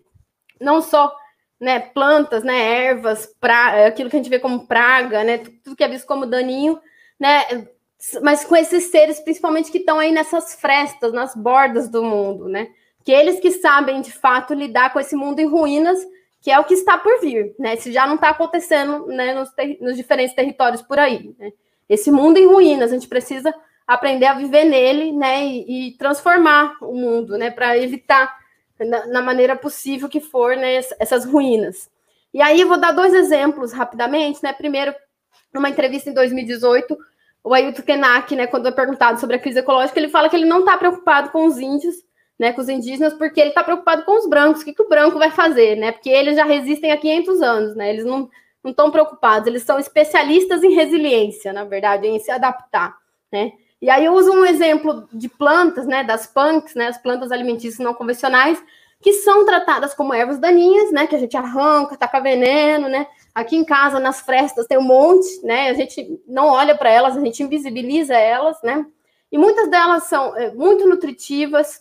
Não só né, plantas, né, ervas, pra, aquilo que a gente vê como praga, né, tudo que é visto como daninho, né, mas com esses seres, principalmente que estão aí nessas frestas, nas bordas do mundo, né, que eles que sabem de fato lidar com esse mundo em ruínas, que é o que está por vir, né, se já não está acontecendo, né, nos, nos, diferentes territórios por aí, né, esse mundo em ruínas, a gente precisa aprender a viver nele, né, e, e transformar o mundo, né, para evitar na, na, maneira possível que for, né, essas ruínas. E aí eu vou dar dois exemplos rapidamente, né, primeiro, numa entrevista em 2018, o Ailton Kenak, né, quando é perguntado sobre a crise ecológica, ele fala que ele não está preocupado com os índios, né, com os indígenas, porque ele está preocupado com os brancos, o que, que o branco vai fazer, né, porque eles já resistem há 500 anos, né, eles não estão preocupados, eles são especialistas em resiliência, na verdade, em se adaptar, né, e aí eu uso um exemplo de plantas, né, das punks, né, as plantas alimentícias não convencionais, que são tratadas como ervas daninhas, né, que a gente arranca, taca veneno, né? Aqui em casa, nas frestas, tem um monte, né? A gente não olha para elas, a gente invisibiliza elas, né? E muitas delas são é, muito nutritivas,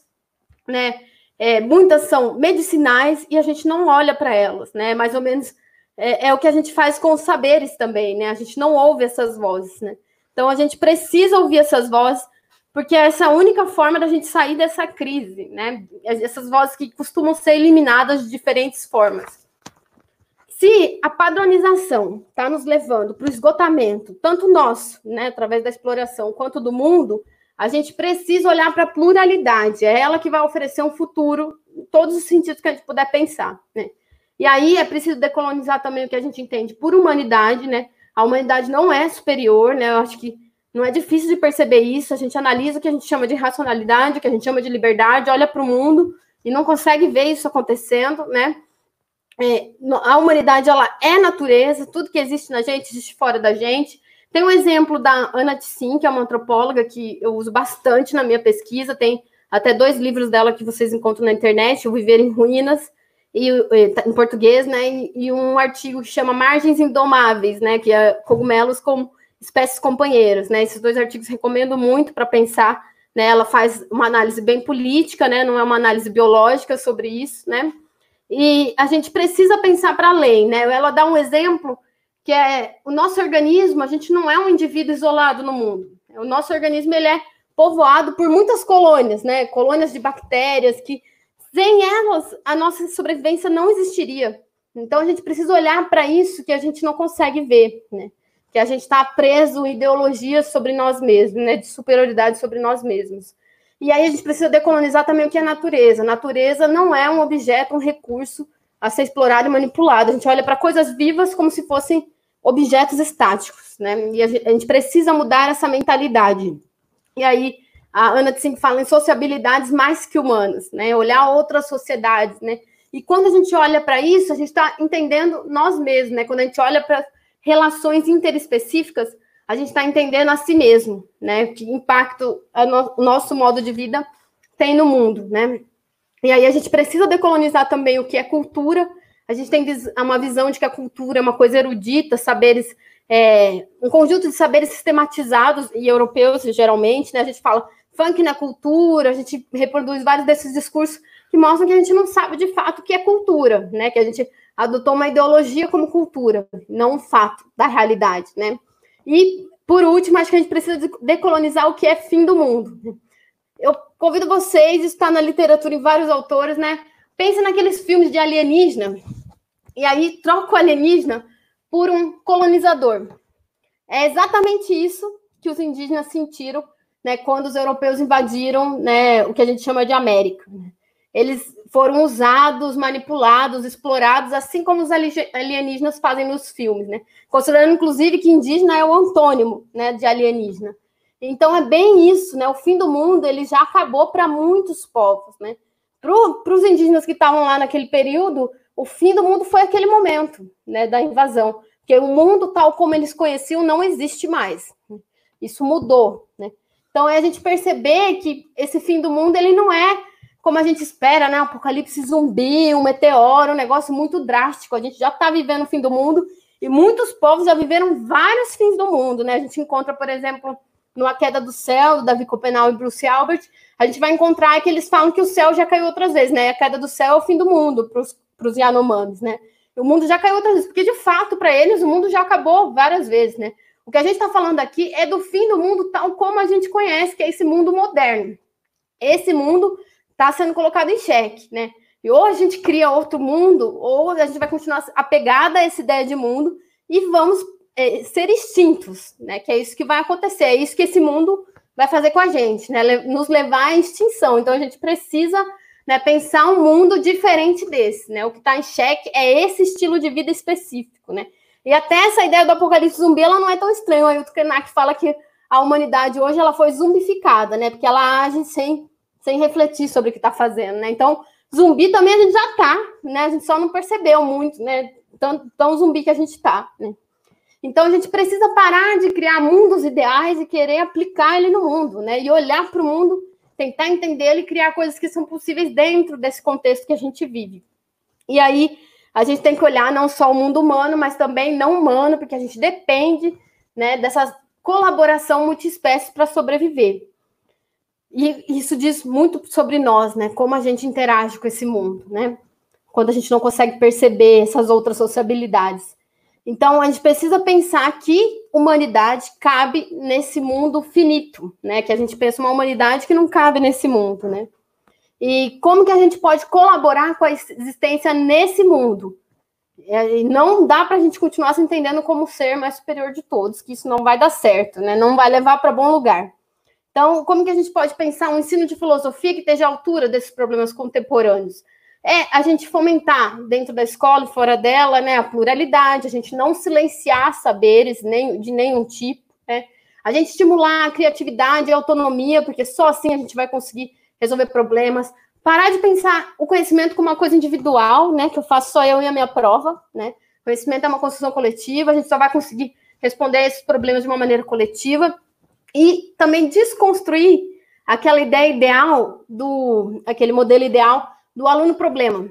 né? É, muitas são medicinais e a gente não olha para elas, né? Mais ou menos é, é, o que a gente faz com os saberes também, né? A gente não ouve essas vozes, né? Então a gente precisa ouvir essas vozes, porque essa é a única forma da gente sair dessa crise, né? Essas vozes que costumam ser eliminadas de diferentes formas. Se a padronização está nos levando para o esgotamento, tanto nosso, né, através da exploração, quanto do mundo, a gente precisa olhar para a pluralidade. É ela que vai oferecer um futuro em todos os sentidos que a gente puder pensar, né? E aí é preciso decolonizar também o que a gente entende por humanidade, né? A humanidade não é superior, né? Eu acho que não é difícil de perceber isso. A gente analisa o que a gente chama de racionalidade, o que a gente chama de liberdade, olha para o mundo e não consegue ver isso acontecendo, né? É, a humanidade ela é natureza, tudo que existe na gente existe fora da gente. Tem um exemplo da Ana Tissin, que é uma antropóloga que eu uso bastante na minha pesquisa. Tem até dois livros dela que vocês encontram na internet, O Viver em Ruínas e, tá em português, né? E, um artigo que chama Margens Indomáveis, né? Que é cogumelos como espécies companheiras, né? Esses dois artigos recomendo muito para pensar, né? Ela faz uma análise bem política, né? Não é uma análise biológica sobre isso, né? E a gente precisa pensar para além, né? Ela dá um exemplo que é o nosso organismo, a gente não é um indivíduo isolado no mundo. O nosso organismo ele é povoado por muitas colônias, né? Colônias de bactérias que sem elas a nossa sobrevivência não existiria. Então a gente precisa olhar para isso que a gente não consegue ver, né? Que a gente está preso em ideologias sobre nós mesmos, né? De superioridade sobre nós mesmos. E aí a gente precisa decolonizar também o que é natureza. Natureza não é um objeto, um recurso a ser explorado e manipulado. A gente olha para coisas vivas como se fossem objetos estáticos, né? E a gente precisa mudar essa mentalidade. E aí a Ana Tsing fala em sociabilidades mais que humanas, né? Olhar outras sociedades, né? E quando a gente olha para isso, a gente está entendendo nós mesmos, né? Quando a gente olha para relações interespecíficas, a gente está entendendo a si mesmo, né? Que impacto no, o nosso modo de vida tem no mundo, né? E aí a gente precisa decolonizar também o que é cultura. A gente tem uma visão de que a cultura é uma coisa erudita, saberes, é, um conjunto de saberes sistematizados e europeus, geralmente, né? A gente fala funk na cultura, a gente reproduz vários desses discursos que mostram que a gente não sabe de fato o que é cultura, né? Que a gente adotou uma ideologia como cultura, não um fato da realidade, né? E, por último, acho que a gente precisa decolonizar o que é fim do mundo. Eu convido vocês, isso está na literatura em vários autores, né? Pense naqueles filmes de alienígena, e aí troca o alienígena por um colonizador. É exatamente isso que os indígenas sentiram né, quando os europeus invadiram né, o que a gente chama de América. Eles foram usados, manipulados, explorados, assim como os alienígenas fazem nos filmes, né? Considerando, inclusive, que indígena é o antônimo né, de alienígena. Então, é bem isso, né? O fim do mundo, ele já acabou para muitos povos, né? Para os indígenas que estavam lá naquele período, o fim do mundo foi aquele momento, né, da invasão. Porque o mundo tal como eles conheciam não existe mais. Isso mudou, né? Então, é a gente perceber que esse fim do mundo, ele não é como a gente espera, né? Apocalipse zumbi, um meteoro, um negócio muito drástico. A gente já está vivendo o fim do mundo e muitos povos já viveram vários fins do mundo, né? A gente encontra, por exemplo, no A Queda do Céu, do Davi Copenau e Bruce Albert, a gente vai encontrar que eles falam que o céu já caiu outras vezes, né? A queda do céu é o fim do mundo para os Yanomamis, né? O mundo já caiu outras vezes, porque de fato, para eles, o mundo já acabou várias vezes, né? O que a gente está falando aqui é do fim do mundo tal como a gente conhece, que é esse mundo moderno. Esse mundo está sendo colocado em xeque, né? E ou a gente cria outro mundo, ou a gente vai continuar apegada a essa ideia de mundo e vamos é, ser extintos, né? Que é isso que vai acontecer, é isso que esse mundo vai fazer com a gente, né? Nos levar à extinção. Então a gente precisa né, pensar um mundo diferente desse, né? O que está em xeque é esse estilo de vida específico, né? E até essa ideia do apocalipse zumbi, ela não é tão estranha. O Ailton Krenak fala que a humanidade hoje ela foi zumbificada, né? Porque ela age sem sem refletir sobre o que está fazendo, né? Então, zumbi também a gente já está, né? A gente só não percebeu muito, né? Tão, tão zumbi que a gente está, né? Então, a gente precisa parar de criar mundos ideais e querer aplicar ele no mundo, né? E olhar para o mundo, tentar entender e criar coisas que são possíveis dentro desse contexto que a gente vive. E aí, a gente tem que olhar não só o mundo humano, mas também não humano, porque a gente depende né, dessa colaboração multiespécie para sobreviver. E isso diz muito sobre nós, né? Como a gente interage com esse mundo, né? Quando a gente não consegue perceber essas outras sociabilidades. Então, a gente precisa pensar que humanidade cabe nesse mundo finito, né? Que a gente pensa uma humanidade que não cabe nesse mundo, né? E como que a gente pode colaborar com a existência nesse mundo? E não dá para a gente continuar se entendendo como ser mais superior de todos, que isso não vai dar certo, né? Não vai levar para bom lugar. Então, como que a gente pode pensar um ensino de filosofia que esteja à altura desses problemas contemporâneos? É a gente fomentar dentro da escola e fora dela, né, a pluralidade, a gente não silenciar saberes nem, de nenhum tipo, né? A gente estimular a criatividade e a autonomia, porque só assim a gente vai conseguir resolver problemas. Parar de pensar o conhecimento como uma coisa individual, né, que eu faço só eu e a minha prova, né? Conhecimento é uma construção coletiva, a gente só vai conseguir responder a esses problemas de uma maneira coletiva e também desconstruir aquela ideia ideal do aquele modelo ideal do aluno problema.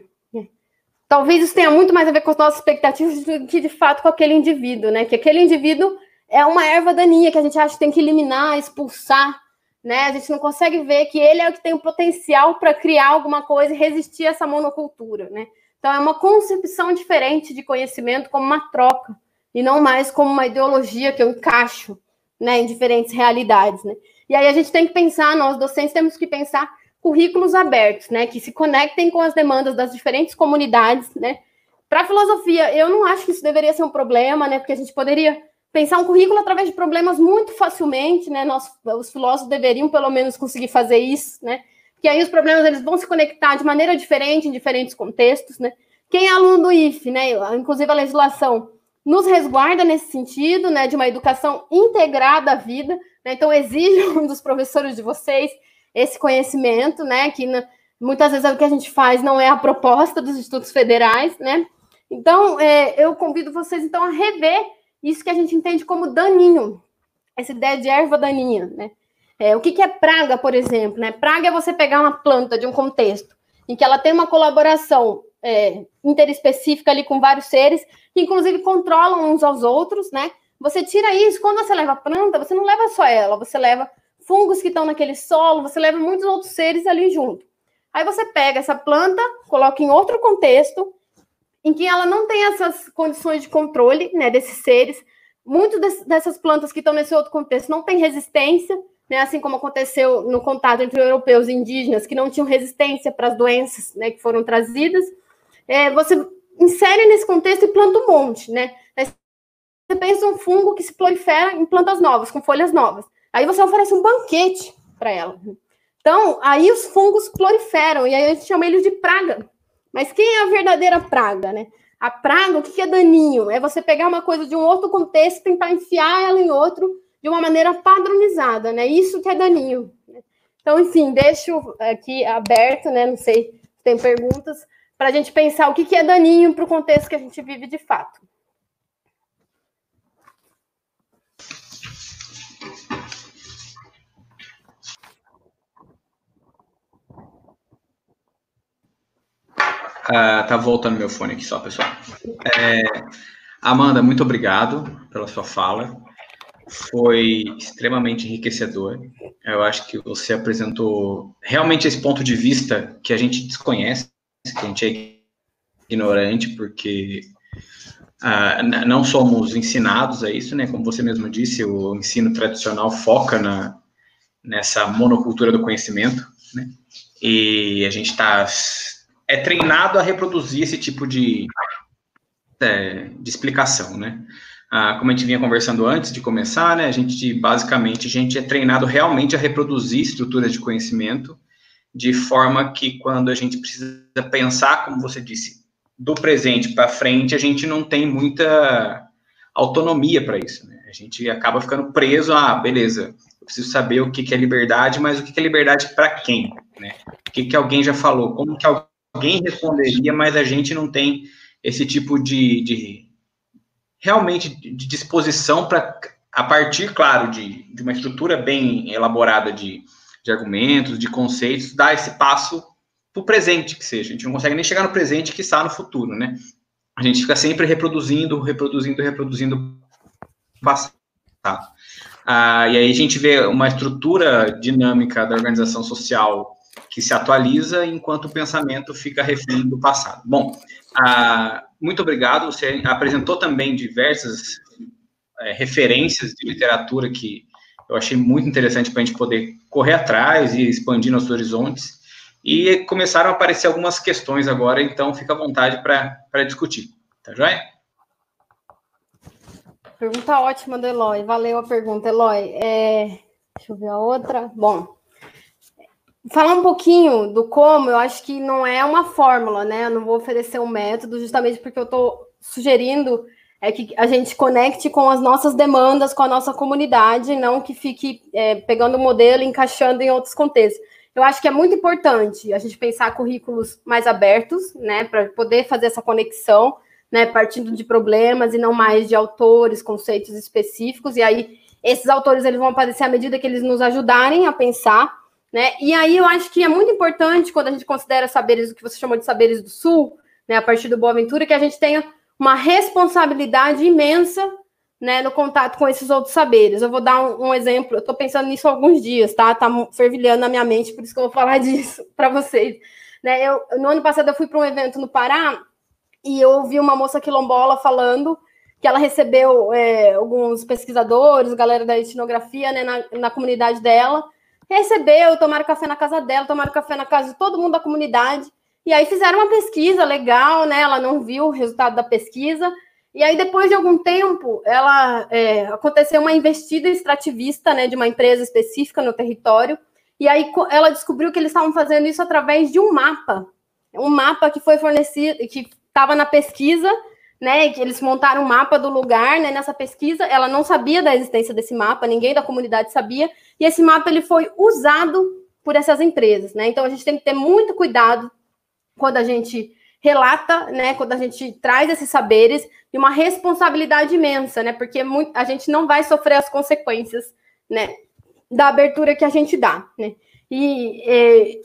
Talvez isso tenha muito mais a ver com as nossas expectativas do que de fato com aquele indivíduo, né? Que aquele indivíduo é uma erva daninha que a gente acha que tem que eliminar, expulsar, né? A gente não consegue ver que ele é o que tem o potencial para criar alguma coisa e resistir a essa monocultura, né? Então é uma concepção diferente de conhecimento como uma troca e não mais como uma ideologia que eu encaixo, né, em diferentes realidades, né? E aí a gente tem que pensar, nós docentes temos que pensar currículos abertos, né, que se conectem com as demandas das diferentes comunidades, né? Para a filosofia, eu não acho que isso deveria ser um problema, né? Porque a gente poderia pensar um currículo através de problemas muito facilmente, né? Nós, os filósofos deveriam pelo menos conseguir fazer isso, né? Porque aí os problemas eles vão se conectar de maneira diferente em diferentes contextos, né? Quem é aluno do IFE, né? Inclusive a legislação nos resguarda nesse sentido, né? De uma educação integrada à vida, né? Então exijam dos professores de vocês esse conhecimento, né? Que muitas vezes é o que a gente faz não é a proposta dos estudos federais, né? Então, é, eu convido vocês, então, a rever isso que a gente entende como daninho, essa ideia de erva daninha, né? É, o que, que é praga, por exemplo? Né? Praga é você pegar uma planta de um contexto em que ela tem uma colaboração é, interespecífica ali com vários seres, que inclusive controlam uns aos outros, né? Você tira isso, quando você leva a planta, você não leva só ela, você leva fungos que estão naquele solo, você leva muitos outros seres ali junto. Aí você pega essa planta, coloca em outro contexto, em que ela não tem essas condições de controle né, desses seres. Muitas dessas plantas que estão nesse outro contexto não têm resistência, né, assim como aconteceu no contato entre europeus e indígenas, que não tinham resistência para as doenças né, que foram trazidas. É, você insere nesse contexto e planta um monte. Né? Você pensa um fungo que se prolifera em plantas novas, com folhas novas. Aí você oferece um banquete para ela. Então, aí os fungos proliferam, e aí a gente chama eles de praga. Mas quem é a verdadeira praga, né? A praga, o que é daninho? É você pegar uma coisa de um outro contexto e tentar enfiar ela em outro de uma maneira padronizada, né? Isso que é daninho. Então, enfim, deixo aqui aberto, né? Não sei se tem perguntas, para a gente pensar o que é daninho para o contexto que a gente vive de fato. Uh, tá voltando meu fone aqui só, pessoal. É, Amanda, muito obrigado pela sua fala. Foi extremamente enriquecedor. Eu acho que você apresentou realmente esse ponto de vista que a gente desconhece, que a gente é ignorante, porque uh, não somos ensinados a isso, né? Como você mesmo disse, o ensino tradicional foca na, nessa monocultura do conhecimento, né? E a gente está é treinado a reproduzir esse tipo de, é, de explicação, né? Ah, como a gente vinha conversando antes de começar, né? A gente, basicamente, a gente é treinado realmente a reproduzir estruturas de conhecimento de forma que quando a gente precisa pensar, como você disse, do presente para frente, a gente não tem muita autonomia para isso, né? A gente acaba ficando preso a, ah, beleza, eu preciso saber o que, que é liberdade, mas o que, que é liberdade para quem, né? O que, que alguém já falou, como que alguém alguém responderia, mas a gente não tem esse tipo de, de realmente de disposição para, a partir, claro, de, de uma estrutura bem elaborada de, de argumentos, de conceitos, dar esse passo para o presente, que seja. A gente não consegue nem chegar no presente que está no futuro, né? A gente fica sempre reproduzindo, reproduzindo, reproduzindo o passado. Ah, e aí a gente vê uma estrutura dinâmica da organização social que se atualiza enquanto o pensamento fica refém do passado. Bom, ah, muito obrigado. Você apresentou também diversas é, referências de literatura que eu achei muito interessante para a gente poder correr atrás e expandir nossos horizontes. E começaram a aparecer algumas questões agora, então fica à vontade para discutir. Tá joia? Pergunta ótima do Eloy. Valeu a pergunta, Eloy. É... Deixa eu ver a outra. Bom, falar um pouquinho do como, eu acho que não é uma fórmula, né? Eu não vou oferecer um método, justamente porque eu estou sugerindo é que a gente conecte com as nossas demandas, com a nossa comunidade, não que fique é, pegando o modelo e encaixando em outros contextos. Eu acho que é muito importante a gente pensar currículos mais abertos, né, para poder fazer essa conexão, né, partindo de problemas e não mais de autores, conceitos específicos. E aí esses autores eles vão aparecer à medida que eles nos ajudarem a pensar né? E aí eu acho que é muito importante, quando a gente considera saberes, o que você chamou de saberes do Sul, né, a partir do Boa Ventura, que a gente tenha uma responsabilidade imensa né, no contato com esses outros saberes. Eu vou dar um, um exemplo, eu estou pensando nisso há alguns dias, tá? Está fervilhando na minha mente, por isso que eu vou falar disso para vocês. Né, eu, no ano passado eu fui para um evento no Pará e eu ouvi uma moça quilombola falando que ela recebeu é, alguns pesquisadores, galera da etnografia, né, na, na comunidade dela, recebeu, tomaram café na casa dela, tomaram café na casa de todo mundo da comunidade, e aí fizeram uma pesquisa legal, né? Ela não viu o resultado da pesquisa, e aí, depois de algum tempo, ela é, aconteceu uma investida extrativista né, de uma empresa específica no território, e aí ela descobriu que eles estavam fazendo isso através de um mapa. Um mapa que foi fornecido, que estava na pesquisa, né? Que eles montaram um mapa do lugar, né? Nessa pesquisa, ela não sabia da existência desse mapa, ninguém da comunidade sabia, e esse mapa ele foi usado por essas empresas, né? Então a gente tem que ter muito cuidado quando a gente relata, né, quando a gente traz esses saberes, e uma responsabilidade imensa, né, porque a gente não vai sofrer as consequências, né, da abertura que a gente dá, né. E é,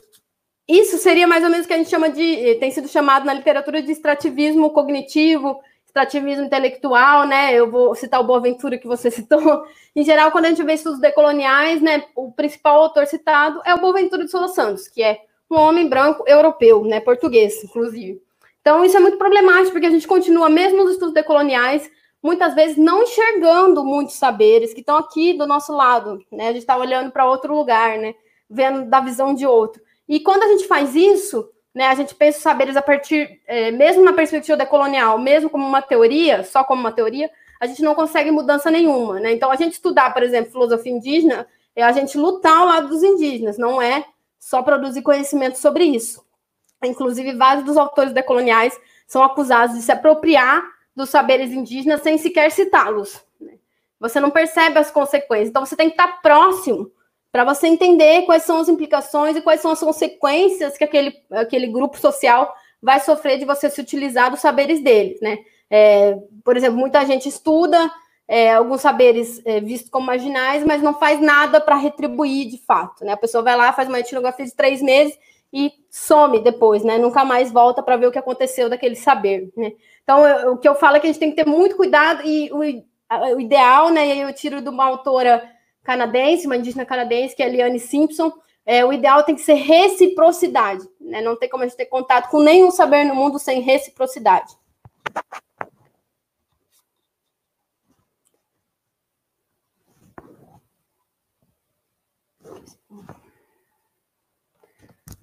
isso seria mais ou menos o que a gente chama de, tem sido chamado na literatura de extrativismo cognitivo, extrativismo intelectual, né? Eu vou citar o Boaventura que você citou. Em geral, quando a gente vê estudos decoloniais, né, o principal autor citado é o Boaventura de Souza Santos, que é um homem branco europeu, né, português, inclusive. Então, isso é muito problemático, porque a gente continua, mesmo nos estudos decoloniais, muitas vezes não enxergando muitos saberes que estão aqui do nosso lado, né? A gente está olhando para outro lugar, né? Vendo da visão de outro. E quando a gente faz isso, né, a gente pensa os saberes a partir, é, mesmo na perspectiva decolonial, mesmo como uma teoria, só como uma teoria, a gente não consegue mudança nenhuma, né? Então, a gente estudar, por exemplo, filosofia indígena, é a gente lutar ao lado dos indígenas, não é só produzir conhecimento sobre isso. Inclusive, vários dos autores decoloniais são acusados de se apropriar dos saberes indígenas sem sequer citá-los. Né? Você não percebe as consequências. Então, você tem que estar próximo para você entender quais são as implicações e quais são as consequências que aquele, aquele grupo social vai sofrer de você se utilizar dos saberes deles, né? É, por exemplo, muita gente estuda é, alguns saberes é, vistos como marginais, mas não faz nada para retribuir de fato, né? A pessoa vai lá, faz uma etnografia de três meses e some depois, né? Nunca mais volta para ver o que aconteceu daquele saber, né? Então, eu, o que eu falo é que a gente tem que ter muito cuidado e o, o ideal, né? E aí eu tiro de uma autora canadense, uma indígena canadense, que é a Liane Simpson, é, o ideal tem que ser reciprocidade, né? Não tem como a gente ter contato com nenhum saber no mundo sem reciprocidade.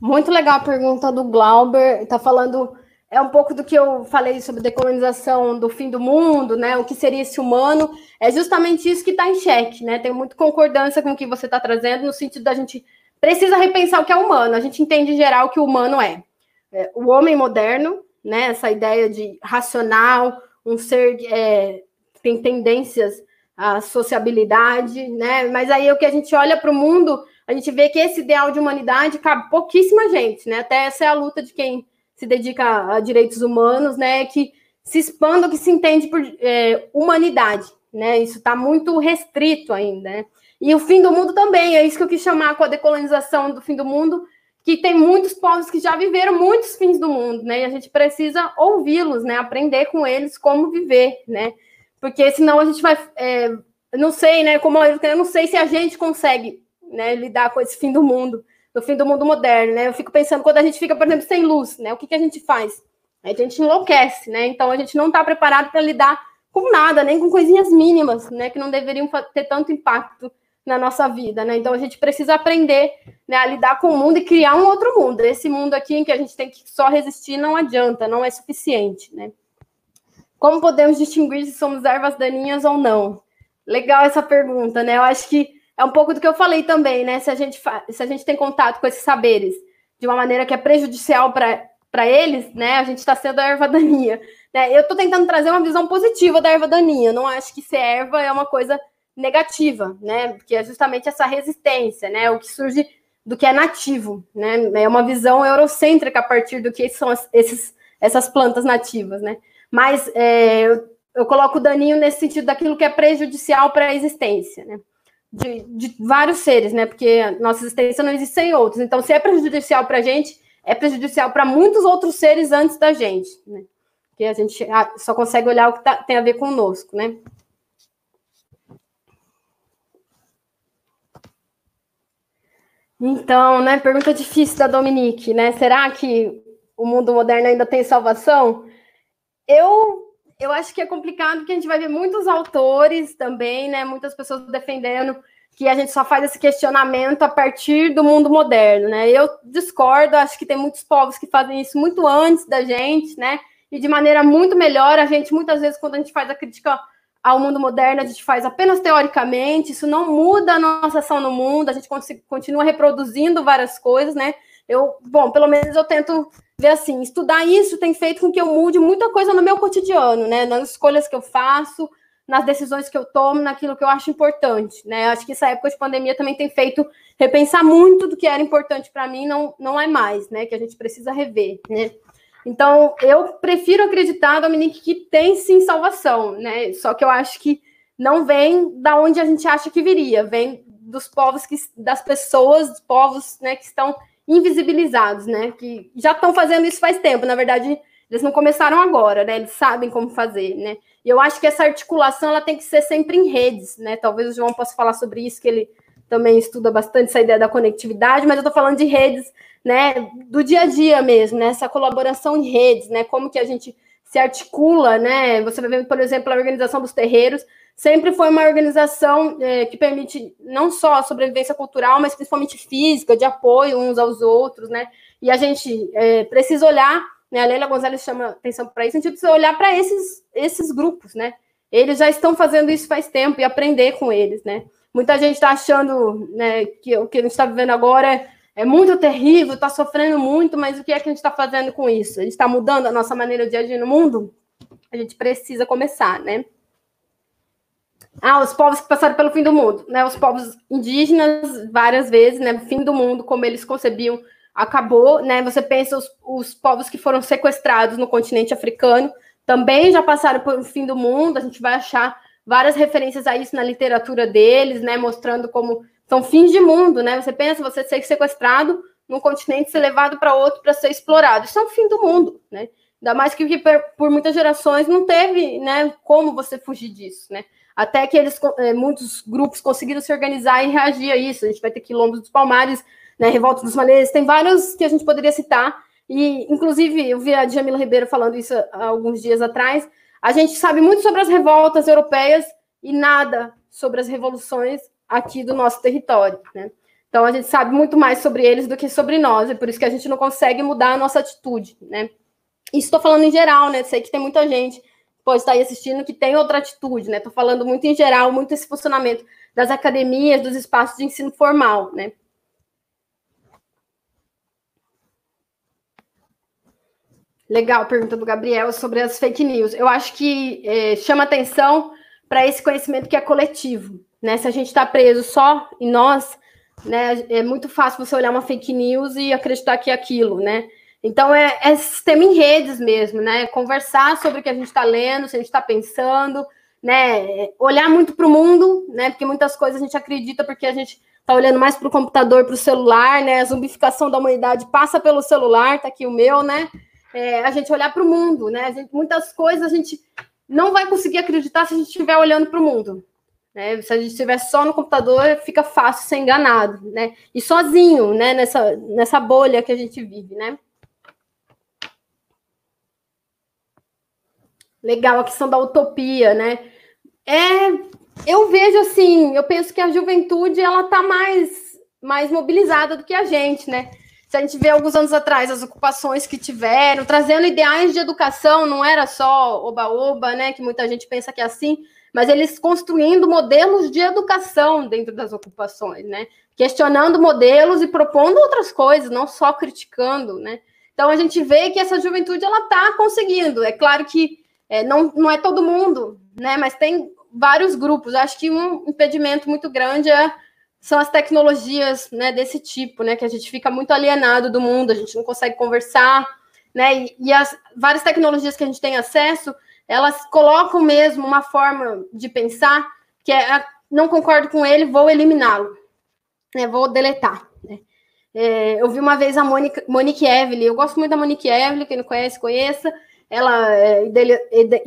Muito legal a pergunta do Glauber. Está falando é um pouco do que eu falei sobre decolonização do fim do mundo, né? O que seria esse humano? É justamente isso que está em xeque, né? Tenho muito concordância com o que você está trazendo, no sentido da gente precisa repensar o que é humano. A gente entende em geral o que o humano é. é o homem moderno, né? Essa ideia de racional, um ser é, tem tendências à sociabilidade, né? Mas aí o que a gente olha para o mundo a gente vê que esse ideal de humanidade cabe pouquíssima gente, né? Até essa é a luta de quem se dedica a direitos humanos, né? Que se expanda o que se entende por é, humanidade, né? Isso está muito restrito ainda, né? E o fim do mundo também, é isso que eu quis chamar com a decolonização do fim do mundo, que tem muitos povos que já viveram muitos fins do mundo, né? E a gente precisa ouvi-los, né? Aprender com eles como viver, né? Porque senão a gente vai, é, não sei, né? Como eu não sei se a gente consegue né, lidar com esse fim do mundo, no fim do mundo moderno, né? Eu fico pensando quando a gente fica, por exemplo, sem luz, né? O que, que a gente faz? A gente enlouquece, né? Então a gente não está preparado para lidar com nada, nem com coisinhas mínimas, né? Que não deveriam ter tanto impacto na nossa vida, né? Então a gente precisa aprender né, a lidar com o mundo e criar um outro mundo. Esse mundo aqui em que a gente tem que só resistir não adianta, não é suficiente, né? Como podemos distinguir se somos ervas daninhas ou não? Legal essa pergunta, né? Eu acho que é um pouco do que eu falei também, né? Se a gente, se a gente tem contato com esses saberes de uma maneira que é prejudicial para eles, né? A gente está sendo a erva daninha. Né? Eu estou tentando trazer uma visão positiva da erva daninha. Não acho que ser erva é uma coisa negativa, né? Porque é justamente essa resistência, né? O que surge do que é nativo, né? É uma visão eurocêntrica a partir do que são esses, essas plantas nativas, né? Mas é, eu, eu coloco o daninho nesse sentido daquilo que é prejudicial para a existência, né? De, de, vários seres, né? Porque nossa existência não existe sem outros. Então, se é prejudicial para a gente, é prejudicial para muitos outros seres antes da gente, né? Que a gente só consegue olhar o que tá, tem a ver conosco, né? Então, né? Pergunta difícil da Dominique, né? Será que o mundo moderno ainda tem salvação? Eu eu acho que é complicado porque a gente vai ver muitos autores também, né? Muitas pessoas defendendo que a gente só faz esse questionamento a partir do mundo moderno, né? Eu discordo, acho que tem muitos povos que fazem isso muito antes da gente, né? E de maneira muito melhor. A gente, muitas vezes, quando a gente faz a crítica ao mundo moderno, a gente faz apenas teoricamente, isso não muda a nossa ação no mundo, a gente continua reproduzindo várias coisas, né? Eu, bom, pelo menos eu tento ver assim, estudar isso tem feito com que eu mude muita coisa no meu cotidiano, né? Nas escolhas que eu faço, nas decisões que eu tomo, naquilo que eu acho importante, né? Acho que essa época de pandemia também tem feito repensar muito do que era importante para mim, não, não é mais, né? Que a gente precisa rever, né? Então, eu prefiro acreditar, Dominique, que tem sim salvação, né? Só que eu acho que não vem da onde a gente acha que viria, vem dos povos que das pessoas, dos povos, né, que estão invisibilizados, né? Que já estão fazendo isso faz tempo. Na verdade, eles não começaram agora, né? Eles sabem como fazer, né? E eu acho que essa articulação ela tem que ser sempre em redes, né? Talvez o João possa falar sobre isso, que ele também estuda bastante essa ideia da conectividade, mas eu estou falando de redes, né? Do dia a dia mesmo, né? Essa colaboração em redes, né? Como que a gente se articula, né? Você vai ver, por exemplo, a organização dos terreiros sempre foi uma organização é, que permite não só a sobrevivência cultural, mas principalmente física, de apoio uns aos outros, né? E a gente é, precisa olhar, né? A Leila Gonzalez chama atenção para isso, a gente precisa olhar para esses, esses grupos, né? Eles já estão fazendo isso faz tempo e aprender com eles, né? Muita gente está achando né, que o que a gente está vivendo agora é, é muito terrível, está sofrendo muito, mas o que é que a gente está fazendo com isso? A gente está mudando a nossa maneira de agir no mundo? A gente precisa começar, né? Ah, os povos que passaram pelo fim do mundo, né? Os povos indígenas, várias vezes, né? Fim do mundo, como eles concebiam, acabou, né? Você pensa os, os povos que foram sequestrados no continente africano, também já passaram pelo fim do mundo. A gente vai achar várias referências a isso na literatura deles, né? Mostrando como são fins de mundo, né? Você pensa você ser sequestrado num continente, ser levado para outro para ser explorado. Isso é um fim do mundo, né? Ainda mais que por muitas gerações não teve, né? Como você fugir disso, né? Até que eles, é, muitos grupos conseguiram se organizar e reagir a isso. A gente vai ter quilombos dos Palmares, né, Revolta dos Malês, tem vários que a gente poderia citar, e inclusive eu vi a Jamila Ribeiro falando isso há alguns dias atrás. A gente sabe muito sobre as revoltas europeias e nada sobre as revoluções aqui do nosso território, né? Então a gente sabe muito mais sobre eles do que sobre nós, é por isso que a gente não consegue mudar a nossa atitude, né? Isso estou falando em geral, né? Sei que tem muita gente pode estar aí assistindo que tem outra atitude, né? Estou falando muito em geral, muito esse funcionamento das academias, dos espaços de ensino formal, né? Legal, pergunta do Gabriel sobre as fake news. Eu acho que é, chama atenção para esse conhecimento que é coletivo, né? Se a gente está preso só em nós, né? É muito fácil você olhar uma fake news e acreditar que é aquilo, né? Então, é, é sistema em redes mesmo, né? Conversar sobre o que a gente está lendo, se a gente está pensando, né? Olhar muito para o mundo, né? Porque muitas coisas a gente acredita porque a gente está olhando mais para o computador, para o celular, né? A zumbificação da humanidade passa pelo celular, tá aqui o meu, né? É, a gente olhar para o mundo, né? Gente, muitas coisas a gente não vai conseguir acreditar se a gente estiver olhando para o mundo. Né? Se a gente estiver só no computador, fica fácil ser enganado, né? E sozinho, né? Nessa, nessa bolha que a gente vive, né? Legal a questão da utopia, né? É, eu vejo assim, eu penso que a juventude ela tá mais mais mobilizada do que a gente, né? Se a gente vê alguns anos atrás as ocupações que tiveram, trazendo ideais de educação, não era só oba-oba, né? Que muita gente pensa que é assim, mas eles construindo modelos de educação dentro das ocupações, né? Questionando modelos e propondo outras coisas, não só criticando, né? Então a gente vê que essa juventude ela está conseguindo. É claro que é, não, não é todo mundo, né? Mas tem vários grupos. Acho que um impedimento muito grande é, são as tecnologias né, desse tipo, né? Que a gente fica muito alienado do mundo, a gente não consegue conversar, né? E, e as várias tecnologias que a gente tem acesso, elas colocam mesmo uma forma de pensar que é não concordo com ele, vou eliminá-lo, né? Vou deletar. Né? É, eu vi uma vez a Monique, Monique Evelyn, eu gosto muito da Monique Evelyn, quem não conhece, conheça ela é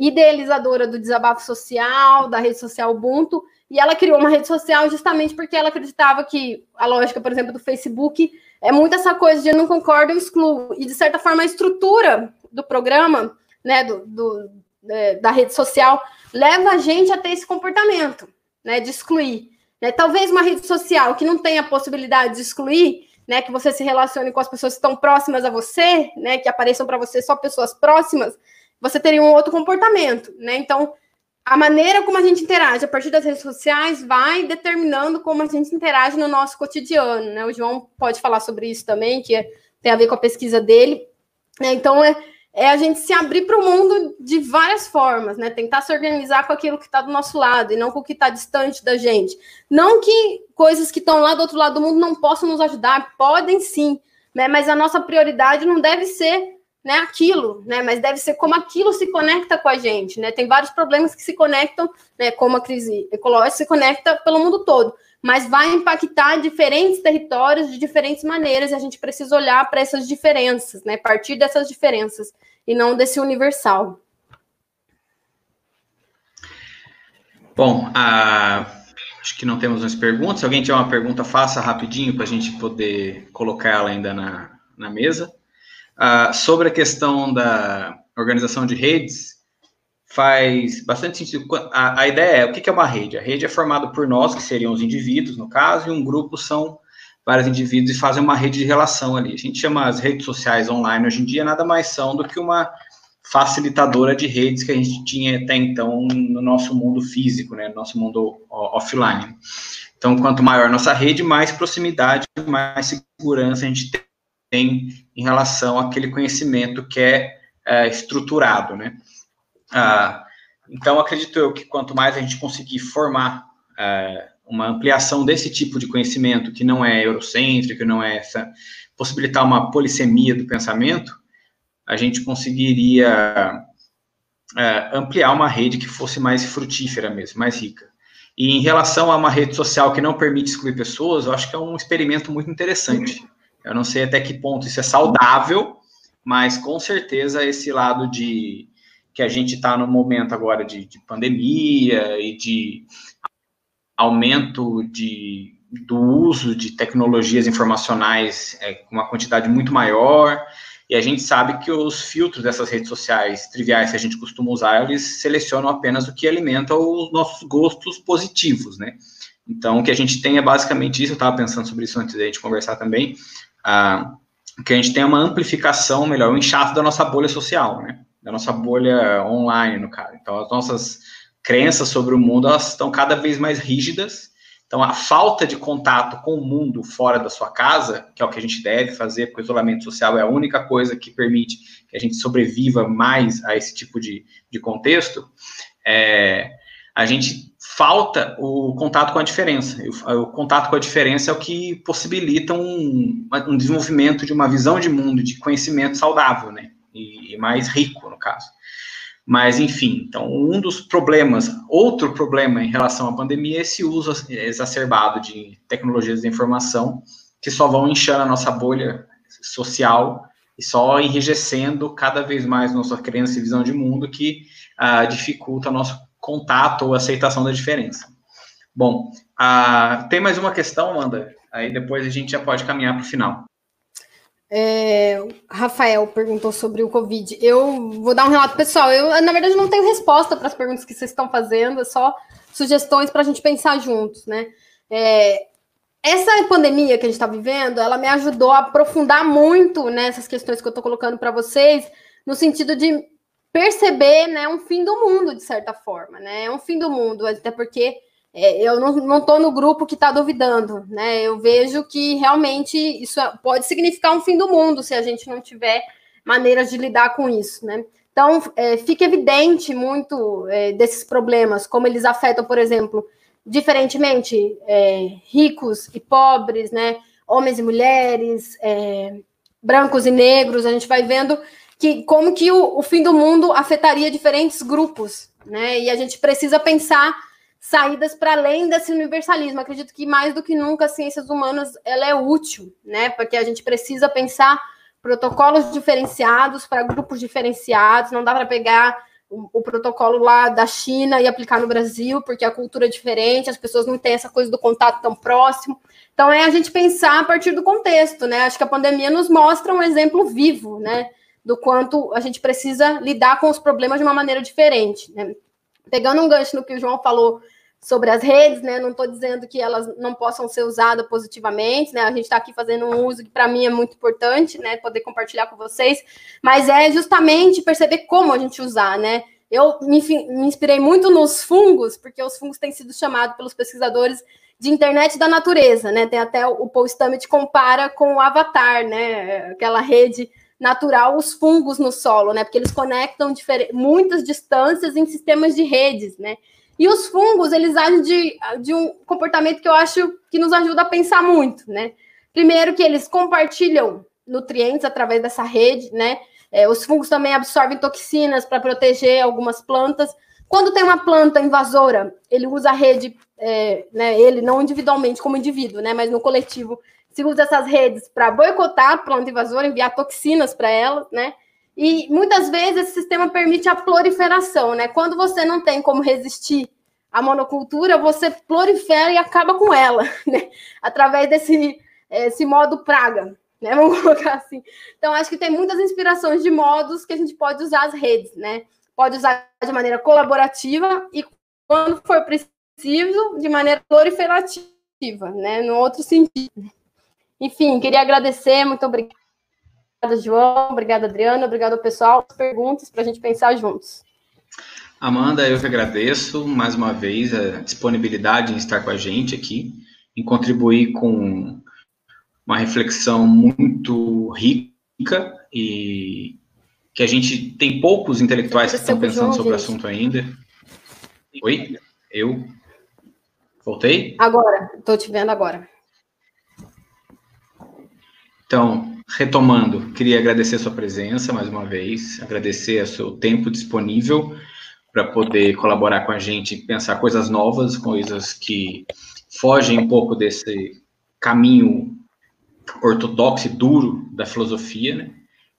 idealizadora do desabafo social, da rede social Ubuntu, e ela criou uma rede social justamente porque ela acreditava que a lógica, por exemplo, do Facebook é muito essa coisa de eu não concordo, eu excluo. E, de certa forma, a estrutura do programa, né, do, do é, da rede social leva a gente a ter esse comportamento, né, de excluir. Né? Talvez uma rede social que não tenha a possibilidade de excluir, né, que você se relacione com as pessoas que estão próximas a você, né, que apareçam para você só pessoas próximas, você teria um outro comportamento, né? Então, a maneira como a gente interage a partir das redes sociais vai determinando como a gente interage no nosso cotidiano, né? O João pode falar sobre isso também, que é, tem a ver com a pesquisa dele. Né? Então, é, é a gente se abrir para o mundo de várias formas, né? Tentar se organizar com aquilo que está do nosso lado e não com o que está distante da gente. Não que coisas que estão lá do outro lado do mundo não possam nos ajudar, podem sim, né? Mas a nossa prioridade não deve ser né, aquilo, né? Mas deve ser como aquilo se conecta com a gente, né? Tem vários problemas que se conectam, né? Como a crise ecológica se conecta pelo mundo todo mas vai impactar diferentes territórios de diferentes maneiras, e a gente precisa olhar para essas diferenças, né? Partir dessas diferenças, e não desse universal. Bom, acho que não temos mais perguntas. Se alguém tiver uma pergunta, faça rapidinho para a gente poder colocar ela ainda na, na mesa. Uh, sobre a questão da organização de redes, faz bastante sentido. A, a ideia é, o que é uma rede? A rede é formada por nós, que seriam os indivíduos, no caso, e um grupo são vários indivíduos e fazem uma rede de relação ali. A gente chama as redes sociais online hoje em dia nada mais são do que uma facilitadora de redes que a gente tinha até então no nosso mundo físico, né, no nosso mundo offline. Então, quanto maior nossa rede, mais proximidade, mais segurança a gente tem em relação àquele conhecimento que é, é estruturado, né? Ah, então, acredito eu que quanto mais a gente conseguir formar ah, uma ampliação desse tipo de conhecimento, que não é eurocêntrico, não é essa, possibilitar uma polissemia do pensamento, a gente conseguiria ah, ampliar uma rede que fosse mais frutífera mesmo, mais rica. E em relação a uma rede social que não permite excluir pessoas, eu acho que é um experimento muito interessante. Eu não sei até que ponto isso é saudável, mas com certeza esse lado de que a gente está no momento agora de, de, pandemia e de aumento de, do uso de tecnologias informacionais é, com uma quantidade muito maior, e a gente sabe que os filtros dessas redes sociais triviais que a gente costuma usar, eles selecionam apenas o que alimenta os nossos gostos positivos, né? Então, o que a gente tem é basicamente isso, eu estava pensando sobre isso antes da gente conversar também, ah, que a gente tem uma amplificação, melhor, um inchaço da nossa bolha social, né? Da nossa bolha online, no caso. Então, as nossas crenças sobre o mundo, elas estão cada vez mais rígidas. Então, a falta de contato com o mundo fora da sua casa, que é o que a gente deve fazer, porque o isolamento social é a única coisa que permite que a gente sobreviva mais a esse tipo de, de contexto, é, a gente falta o contato com a diferença. O, contato com a diferença é o que possibilita um, um desenvolvimento de uma visão de mundo, de conhecimento saudável, né? E, e mais rico, no caso. Mas, enfim, então, um dos problemas, outro problema em relação à pandemia é esse uso exacerbado de tecnologias de informação, que só vão inchando a nossa bolha social e só enrijecendo cada vez mais nossa crença e visão de mundo, que uh, dificulta nosso contato ou aceitação da diferença. Bom, uh, tem mais uma questão, Amanda? Aí depois a gente já pode caminhar para o final. É, Rafael perguntou sobre o Covid. Eu vou dar um relato pessoal. Eu, na verdade, não tenho resposta para as perguntas que vocês estão fazendo, é só sugestões para a gente pensar juntos, né? É, essa pandemia que a gente está vivendo, ela me ajudou a aprofundar muito nessas questões que eu estou colocando para vocês, no sentido de perceber, né, um fim do mundo de certa forma, né? É um fim do mundo, até porque é, eu não estou no grupo que está duvidando, né? Eu vejo que realmente isso é, pode significar um fim do mundo se a gente não tiver maneiras de lidar com isso, né? Então, é, fica evidente muito é, desses problemas, como eles afetam, por exemplo, diferentemente, é, ricos e pobres, né? Homens e mulheres, é, brancos e negros. A gente vai vendo que como que o, o fim do mundo afetaria diferentes grupos, né? E a gente precisa pensar saídas para além desse universalismo. Acredito que mais do que nunca as ciências humanas ela é útil, né? Porque a gente precisa pensar protocolos diferenciados para grupos diferenciados. Não dá para pegar o, o, protocolo lá da China e aplicar no Brasil, porque a cultura é diferente, as pessoas não têm essa coisa do contato tão próximo. Então é a gente pensar a partir do contexto, né? Acho que a pandemia nos mostra um exemplo vivo, né? do quanto a gente precisa lidar com os problemas de uma maneira diferente. Né? Pegando um gancho no que o João falou sobre as redes, né? Não estou dizendo que elas não possam ser usadas positivamente, né? A gente está aqui fazendo um uso que para mim é muito importante, né? Poder compartilhar com vocês, mas é justamente perceber como a gente usar, né? Eu me, me inspirei muito nos fungos, porque os fungos têm sido chamados pelos pesquisadores de internet da natureza, né? Tem até o Paul Stamets compara com o Avatar, né? Aquela rede natural, os fungos no solo, né? Porque eles conectam muitas distâncias em sistemas de redes, né? E os fungos, eles agem de, de um comportamento que eu acho que nos ajuda a pensar muito, né? Primeiro que eles compartilham nutrientes através dessa rede, né? É, os fungos também absorvem toxinas para proteger algumas plantas. Quando tem uma planta invasora, ele usa a rede, é, né, ele não individualmente como indivíduo, né, mas no coletivo, se usa essas redes para boicotar a planta invasora, enviar toxinas para ela, né? E muitas vezes esse sistema permite a proliferação, né? Quando você não tem como resistir à monocultura, você prolifera e acaba com ela, né? Através desse esse modo praga, né? Vamos colocar assim. Então, acho que tem muitas inspirações de modos que a gente pode usar as redes, né? Pode usar de maneira colaborativa e, quando for preciso, de maneira proliferativa, né? No outro sentido. Enfim, queria agradecer, muito obrigada Obrigada, João. Obrigada, Adriana. Obrigado, pessoal. Perguntas para a gente pensar juntos. Amanda, eu que agradeço mais uma vez a disponibilidade em estar com a gente aqui, em contribuir com uma reflexão muito rica e que a gente tem poucos intelectuais que estão pensando João, sobre gente. o assunto ainda. Oi? Eu? Voltei? Agora, estou te vendo agora. Então, retomando, queria agradecer a sua presença mais uma vez, agradecer o seu tempo disponível para poder colaborar com a gente, pensar coisas novas, coisas que fogem um pouco desse caminho ortodoxo e duro da filosofia, né?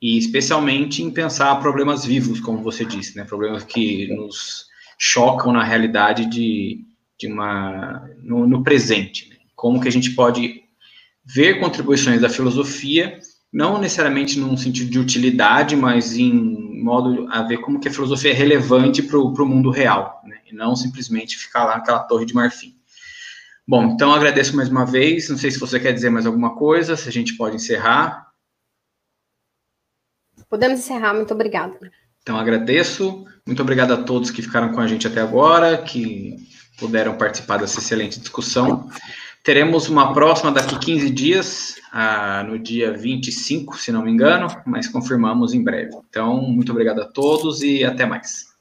E especialmente em pensar problemas vivos, como você disse, né? Problemas que nos chocam na realidade de, de uma no, no presente. Né? Como que a gente pode ver contribuições da filosofia, não necessariamente num sentido de utilidade, mas em modo a ver como que a filosofia é relevante para o mundo real, né? e não simplesmente ficar lá naquela torre de marfim. Bom, então agradeço mais uma vez. Não sei se você quer dizer mais alguma coisa, se a gente pode encerrar. Podemos encerrar, muito obrigada. Então agradeço, muito obrigado a todos que ficaram com a gente até agora, que puderam participar dessa excelente discussão. Teremos uma próxima daqui 15 dias, ah, no dia 25, se não me engano, mas confirmamos em breve. Então, muito obrigado a todos e até mais.